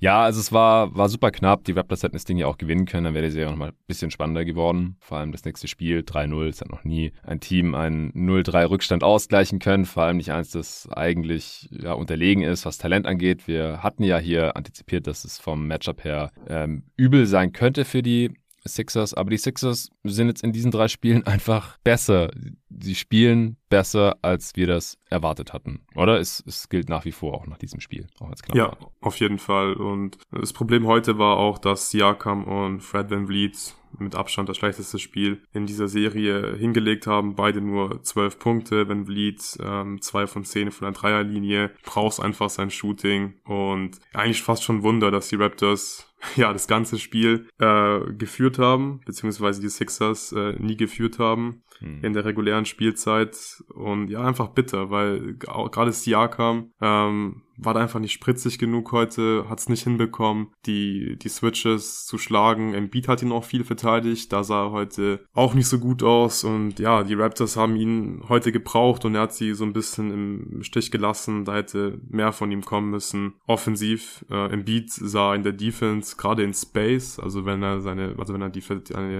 Ja, also es war, war super knapp. Die Raptors hätten das Ding ja auch gewinnen können. Dann wäre die Serie nochmal ein bisschen spannender geworden. Vor allem das nächste Spiel, 3-0. Es hat noch nie ein Team einen 0-3 Rückstand ausgleichen können. Vor allem nicht eins, das eigentlich ja, unterlegen ist, was Talent angeht. Wir hatten ja hier antizipiert, dass es vom Matchup her ähm, übel sein könnte für die Sixers, aber die Sixers sind jetzt in diesen drei Spielen (laughs) einfach besser. Sie spielen besser, als wir das erwartet hatten, oder? Es, es gilt nach wie vor auch nach diesem Spiel. Auch als ja, auf jeden Fall. Und das Problem heute war auch, dass Siakam und Fred Van Vliet mit Abstand das schlechteste Spiel in dieser Serie hingelegt haben. Beide nur zwölf Punkte. Wenn Vliet ähm, zwei von zehn von der Dreierlinie, brauchst einfach sein Shooting. Und eigentlich fast schon Wunder, dass die Raptors (laughs) ja das ganze Spiel äh, geführt haben, beziehungsweise die Sixers äh, nie geführt haben hm. in der regulären Spielzeit. Und ja, einfach bitter, weil gerade Siakam ähm, war da einfach nicht spritzig genug heute, hat es nicht hinbekommen, die, die Switches zu schlagen. Embiid hat ihn auch viel verteidigt, da sah er heute auch nicht so gut aus und ja, die Raptors haben ihn heute gebraucht und er hat sie so ein bisschen im Stich gelassen, da hätte mehr von ihm kommen müssen. Offensiv, äh, Embiid sah in der Defense, gerade in Space, also wenn er seine, also wenn er die,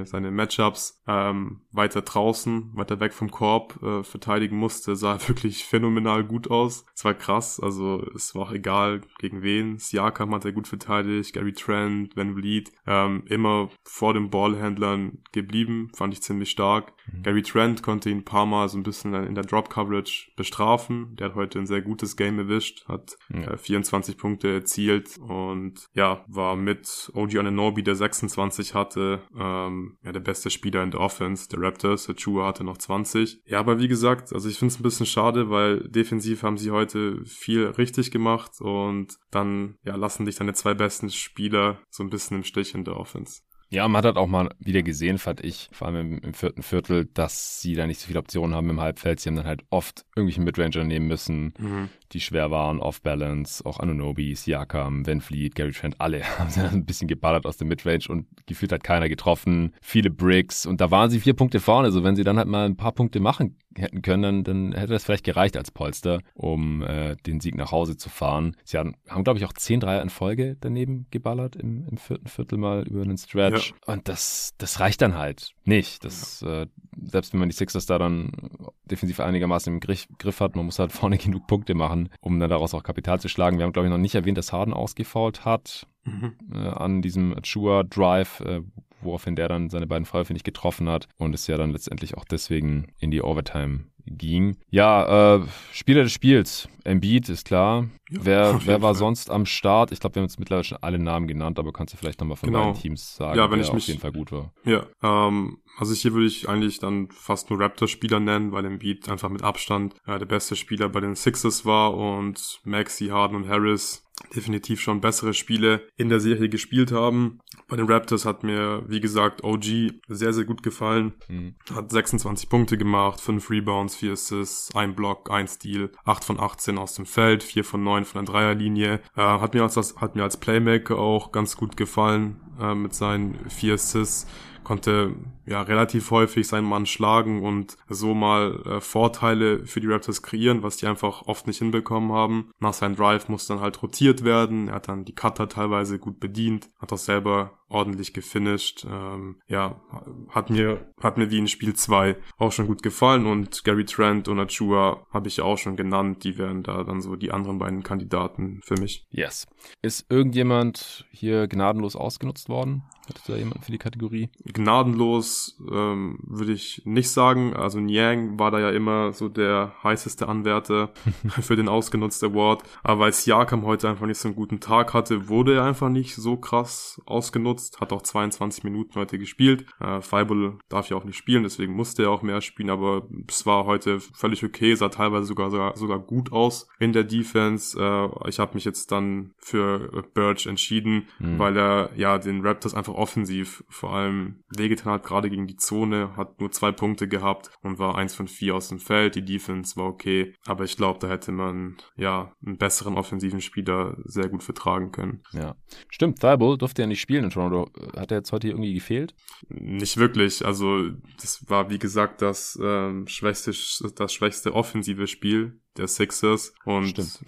seine Matchups ähm, weiter draußen, weiter weg vom Korb äh, verteidigen musste, sah er (laughs) wirklich phänomenal gut aus. Es war krass, also es war auch egal gegen wen. Siakam hat er gut verteidigt, Gary Trent, Van Vliet, ähm, immer vor den Ballhändlern geblieben, fand ich ziemlich stark. Mhm. Gary Trent konnte ihn ein paar Mal so ein bisschen in der Drop Coverage bestrafen. Der hat heute ein sehr gutes Game erwischt, hat ja. äh, 24 Punkte erzielt und ja, war mit OG Ananobi, der 26 hatte, ähm, ja, der beste Spieler in der Offense der Raptors. Der Chua hatte noch 20. Ja, aber wie gesagt, also ich finde es ein bisschen schade, weil defensiv haben sie heute viel richtig gemacht und dann ja, lassen dich deine zwei besten Spieler so ein bisschen im Stich in der Offense. Ja, man hat halt auch mal wieder gesehen, fand ich, vor allem im, im, vierten Viertel, dass sie da nicht so viele Optionen haben im Halbfeld. Sie haben dann halt oft irgendwelche Midranger nehmen müssen, mhm. die schwer waren, off-balance, auch Anunobi, Siakam, Van Fleet, Gary Trent, alle (laughs) haben sie ein bisschen geballert aus dem Midrange und gefühlt hat keiner getroffen. Viele Bricks und da waren sie vier Punkte vorne. Also wenn sie dann halt mal ein paar Punkte machen hätten können, dann, dann hätte das vielleicht gereicht als Polster, um äh, den Sieg nach Hause zu fahren. Sie haben, haben glaube ich, auch zehn Dreier in Folge daneben geballert im, im vierten Viertel mal über einen Stretch. Ja. Und das, das reicht dann halt nicht. Das, ja. äh, selbst wenn man die Sixers da dann defensiv einigermaßen im Griff, Griff hat, man muss halt (laughs) vorne genug Punkte machen, um dann daraus auch Kapital zu schlagen. Wir haben, glaube ich, noch nicht erwähnt, dass Harden ausgefault hat. Mhm. Äh, an diesem Chua Drive, äh, woraufhin der dann seine beiden Freiwürfe nicht getroffen hat und es ja dann letztendlich auch deswegen in die Overtime ging. Ja, äh, Spieler des Spiels. Embiid ist klar. Ja, wer wer war Fall. sonst am Start? Ich glaube, wir haben jetzt mittlerweile schon alle Namen genannt, aber kannst du vielleicht nochmal von genau. beiden Teams sagen, ja, wenn ich mich, auf jeden Fall gut war? Ja, ähm, also hier würde ich eigentlich dann fast nur Raptors-Spieler nennen, weil Embiid einfach mit Abstand äh, der beste Spieler bei den Sixers war und Maxi, Harden und Harris definitiv schon bessere Spiele in der Serie gespielt haben. Bei den Raptors hat mir, wie gesagt, OG sehr, sehr gut gefallen. Mhm. Hat 26 Punkte gemacht, 5 Rebounds, 4 Assists, 1 Block, 1 Steal, 8 von 18 aus dem Feld, 4 von 9 von der Dreierlinie. Äh, hat, mir als, hat mir als Playmaker auch ganz gut gefallen äh, mit seinen 4 Assists konnte ja relativ häufig seinen Mann schlagen und so mal äh, Vorteile für die Raptors kreieren, was die einfach oft nicht hinbekommen haben. Nach seinem Drive muss dann halt rotiert werden. Er hat dann die Cutter teilweise gut bedient, hat auch selber ordentlich gefinisht. Ähm, ja, hat mir, hat mir wie in Spiel 2 auch schon gut gefallen und Gary Trent und Achua habe ich ja auch schon genannt. Die wären da dann so die anderen beiden Kandidaten für mich. Yes. Ist irgendjemand hier gnadenlos ausgenutzt worden? Hat da jemand für die Kategorie? Gnadenlos ähm, würde ich nicht sagen. Also Niang war da ja immer so der heißeste Anwärter (laughs) für den ausgenutzt Award. Aber weil Siakam heute einfach nicht so einen guten Tag hatte, wurde er einfach nicht so krass ausgenutzt genutzt, hat auch 22 Minuten heute gespielt. Äh, Feibel darf ja auch nicht spielen, deswegen musste er auch mehr spielen, aber es war heute völlig okay, sah teilweise sogar sogar, sogar gut aus in der Defense. Äh, ich habe mich jetzt dann für Birch entschieden, mhm. weil er ja den Raptors einfach offensiv vor allem wehgetan hat, gerade gegen die Zone, hat nur zwei Punkte gehabt und war eins von vier aus dem Feld. Die Defense war okay, aber ich glaube, da hätte man ja einen besseren offensiven Spieler sehr gut vertragen können. Ja, stimmt. Thibault durfte ja nicht spielen in Toronto hat er jetzt heute irgendwie gefehlt? Nicht wirklich. Also das war wie gesagt das ähm, schwächste, das schwächste offensive Spiel der Sixers und Stimmt.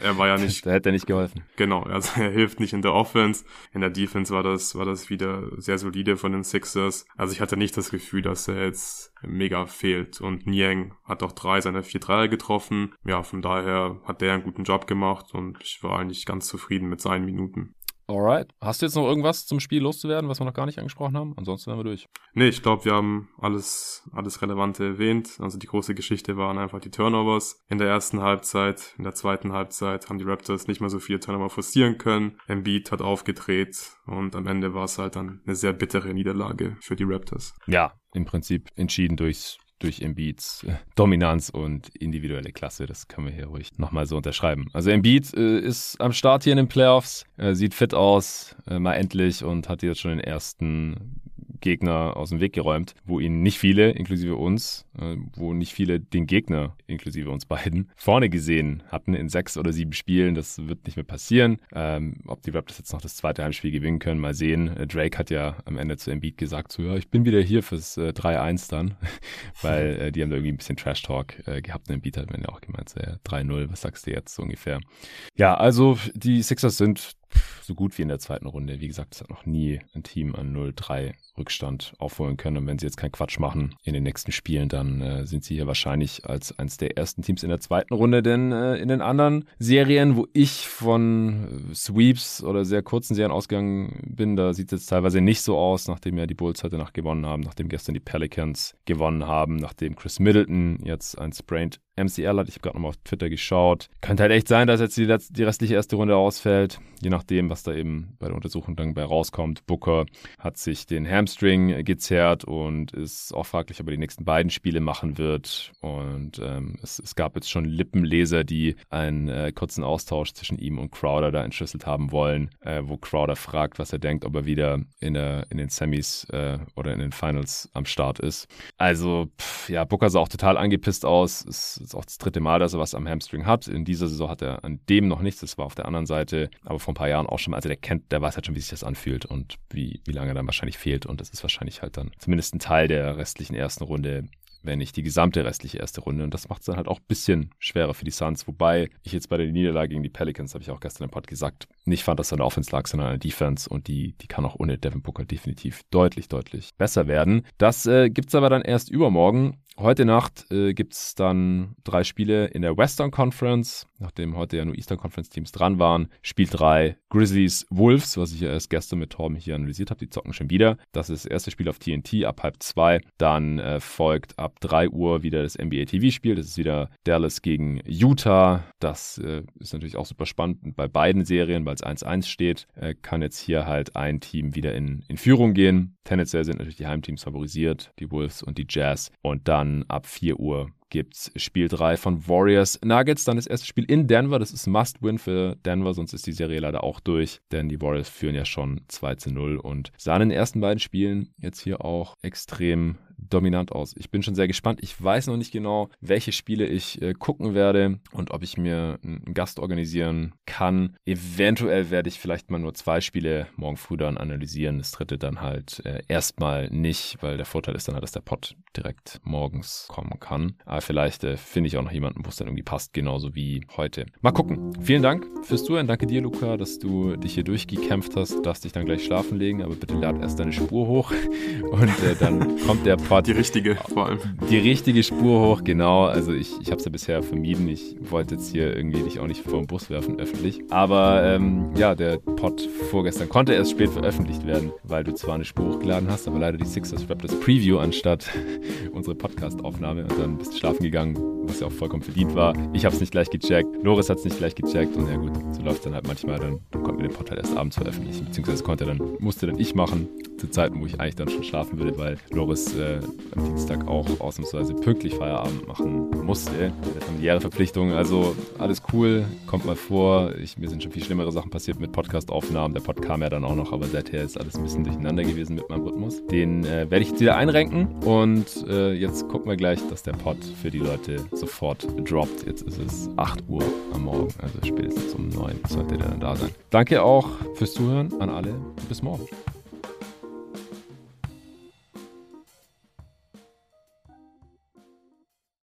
er war ja nicht. (laughs) da hätte er nicht geholfen. Genau, also er hilft nicht in der Offense. In der Defense war das, war das wieder sehr solide von den Sixers. Also ich hatte nicht das Gefühl, dass er jetzt mega fehlt. Und Niang hat auch drei seiner vier Dreier getroffen. Ja, von daher hat der einen guten Job gemacht und ich war eigentlich ganz zufrieden mit seinen Minuten. Alright. Hast du jetzt noch irgendwas zum Spiel loszuwerden, was wir noch gar nicht angesprochen haben? Ansonsten wären wir durch. Nee, ich glaube, wir haben alles, alles Relevante erwähnt. Also die große Geschichte waren einfach die Turnovers. In der ersten Halbzeit, in der zweiten Halbzeit haben die Raptors nicht mehr so viele Turnover forcieren können. Embiid hat aufgedreht und am Ende war es halt dann eine sehr bittere Niederlage für die Raptors. Ja, im Prinzip entschieden durchs durch Embiids äh, Dominanz und individuelle Klasse. Das können wir hier ruhig nochmal so unterschreiben. Also Embiid äh, ist am Start hier in den Playoffs, äh, sieht fit aus, äh, mal endlich und hat jetzt schon den ersten Gegner aus dem Weg geräumt, wo ihn nicht viele, inklusive uns, äh, wo nicht viele den Gegner, inklusive uns beiden, vorne gesehen hatten in sechs oder sieben Spielen. Das wird nicht mehr passieren. Ähm, ob die Raptors jetzt noch das zweite Heimspiel gewinnen können, mal sehen. Äh, Drake hat ja am Ende zu Embiid gesagt, so, ja, ich bin wieder hier fürs äh, 3-1 dann, (laughs) weil äh, die haben da irgendwie ein bisschen Trash-Talk äh, gehabt. Und Embiid hat mir ja auch gemeint, so, ja, 3-0, was sagst du jetzt so ungefähr? Ja, also die Sixers sind so gut wie in der zweiten Runde. Wie gesagt, es hat noch nie ein Team an 0-3 Rückstand aufholen können. Und wenn sie jetzt keinen Quatsch machen in den nächsten Spielen, dann äh, sind sie hier wahrscheinlich als eines der ersten Teams in der zweiten Runde. Denn äh, in den anderen Serien, wo ich von äh, Sweeps oder sehr kurzen Serien ausgegangen bin, da sieht es jetzt teilweise nicht so aus, nachdem ja die Bulls heute Nacht gewonnen haben, nachdem gestern die Pelicans gewonnen haben, nachdem Chris Middleton jetzt ein Sprained MCL hat. Ich habe gerade nochmal auf Twitter geschaut. Könnte halt echt sein, dass jetzt die, die restliche erste Runde ausfällt, je nachdem, was da eben bei der Untersuchung dann bei rauskommt. Booker hat sich den Hamstring gezerrt und ist auch fraglich, ob er die nächsten beiden Spiele machen wird. Und ähm, es, es, gab jetzt schon Lippenleser, die einen äh, kurzen Austausch zwischen ihm und Crowder da entschlüsselt haben wollen, äh, wo Crowder fragt, was er denkt, ob er wieder in, der, in den Semis äh, oder in den Finals am Start ist. Also, pff, ja, Booker sah auch total angepisst aus. Es, ist auch das dritte Mal, dass er was am Hamstring hat. In dieser Saison hat er an dem noch nichts. Das war auf der anderen Seite, aber vor ein paar Jahren auch schon mal. Also der kennt, der weiß halt schon, wie sich das anfühlt und wie, wie lange dann wahrscheinlich fehlt. Und das ist wahrscheinlich halt dann zumindest ein Teil der restlichen ersten Runde wenn nicht die gesamte restliche erste Runde. Und das macht es dann halt auch ein bisschen schwerer für die Suns. Wobei ich jetzt bei der Niederlage gegen die Pelicans, habe ich auch gestern im Pod gesagt, nicht fand, dass an der Offense lag, sondern der Defense. Und die, die kann auch ohne Devin Booker definitiv deutlich, deutlich besser werden. Das äh, gibt es aber dann erst übermorgen Heute Nacht äh, gibt es dann drei Spiele in der Western Conference, nachdem heute ja nur Eastern Conference Teams dran waren. Spiel 3 Grizzlies Wolves, was ich ja erst gestern mit Torben hier analysiert habe, die zocken schon wieder. Das ist das erste Spiel auf TNT ab halb zwei. Dann äh, folgt ab 3 Uhr wieder das NBA TV-Spiel. Das ist wieder Dallas gegen Utah. Das äh, ist natürlich auch super spannend bei beiden Serien, weil es 1-1 steht. Äh, kann jetzt hier halt ein Team wieder in, in Führung gehen. Tendenziell sind natürlich die Heimteams favorisiert, die Wolves und die Jazz. Und dann ab 4 Uhr gibt's Spiel 3 von Warriors Nuggets. Dann das erste Spiel in Denver. Das ist Must-Win für Denver, sonst ist die Serie leider auch durch. Denn die Warriors führen ja schon 2 zu 0 und sahen in den ersten beiden Spielen jetzt hier auch extrem dominant aus. Ich bin schon sehr gespannt. Ich weiß noch nicht genau, welche Spiele ich äh, gucken werde und ob ich mir einen Gast organisieren kann. Eventuell werde ich vielleicht mal nur zwei Spiele morgen früh dann analysieren. Das dritte dann halt äh, erstmal nicht, weil der Vorteil ist dann halt, dass der Pod direkt morgens kommen kann. Aber vielleicht äh, finde ich auch noch jemanden, wo es dann irgendwie passt, genauso wie heute. Mal gucken. Vielen Dank fürs Zuhören. Danke dir, Luca, dass du dich hier durchgekämpft hast. Du darfst dich dann gleich schlafen legen, aber bitte lad erst deine Spur hoch (laughs) und äh, dann kommt der Pod. Die richtige vor allem. Die richtige Spur hoch, genau. Also ich, ich habe es ja bisher vermieden. Ich wollte jetzt hier irgendwie dich auch nicht vor den Bus werfen öffentlich. Aber ähm, ja, der Pod vorgestern konnte erst spät veröffentlicht werden, weil du zwar eine Spur hochgeladen hast, aber leider die Sixers Raptors Preview anstatt (laughs) unsere Podcast-Aufnahme und dann bist du schlafen gegangen, was ja auch vollkommen verdient war. Ich habe es nicht gleich gecheckt, Loris hat es nicht gleich gecheckt und ja gut, so läuft dann halt manchmal. Dann, dann konnten wir den Pod halt erst abends veröffentlichen, beziehungsweise konnte dann, musste dann ich machen, zu Zeiten, wo ich eigentlich dann schon schlafen würde, weil Loris äh, am Dienstag auch ausnahmsweise pünktlich Feierabend machen musste. Eine familiäre Verpflichtung, also alles cool, kommt mal vor. Ich, mir sind schon viel schlimmere Sachen passiert mit Podcast-Aufnahmen. Der Pod kam ja dann auch noch, aber seither ist alles ein bisschen durcheinander gewesen mit meinem Rhythmus. Den äh, werde ich jetzt wieder einrenken und äh, jetzt gucken wir gleich, dass der Pod für die Leute sofort droppt. Jetzt ist es 8 Uhr am Morgen, also spätestens um 9 sollte der dann da sein. Danke auch fürs Zuhören an alle. Bis morgen.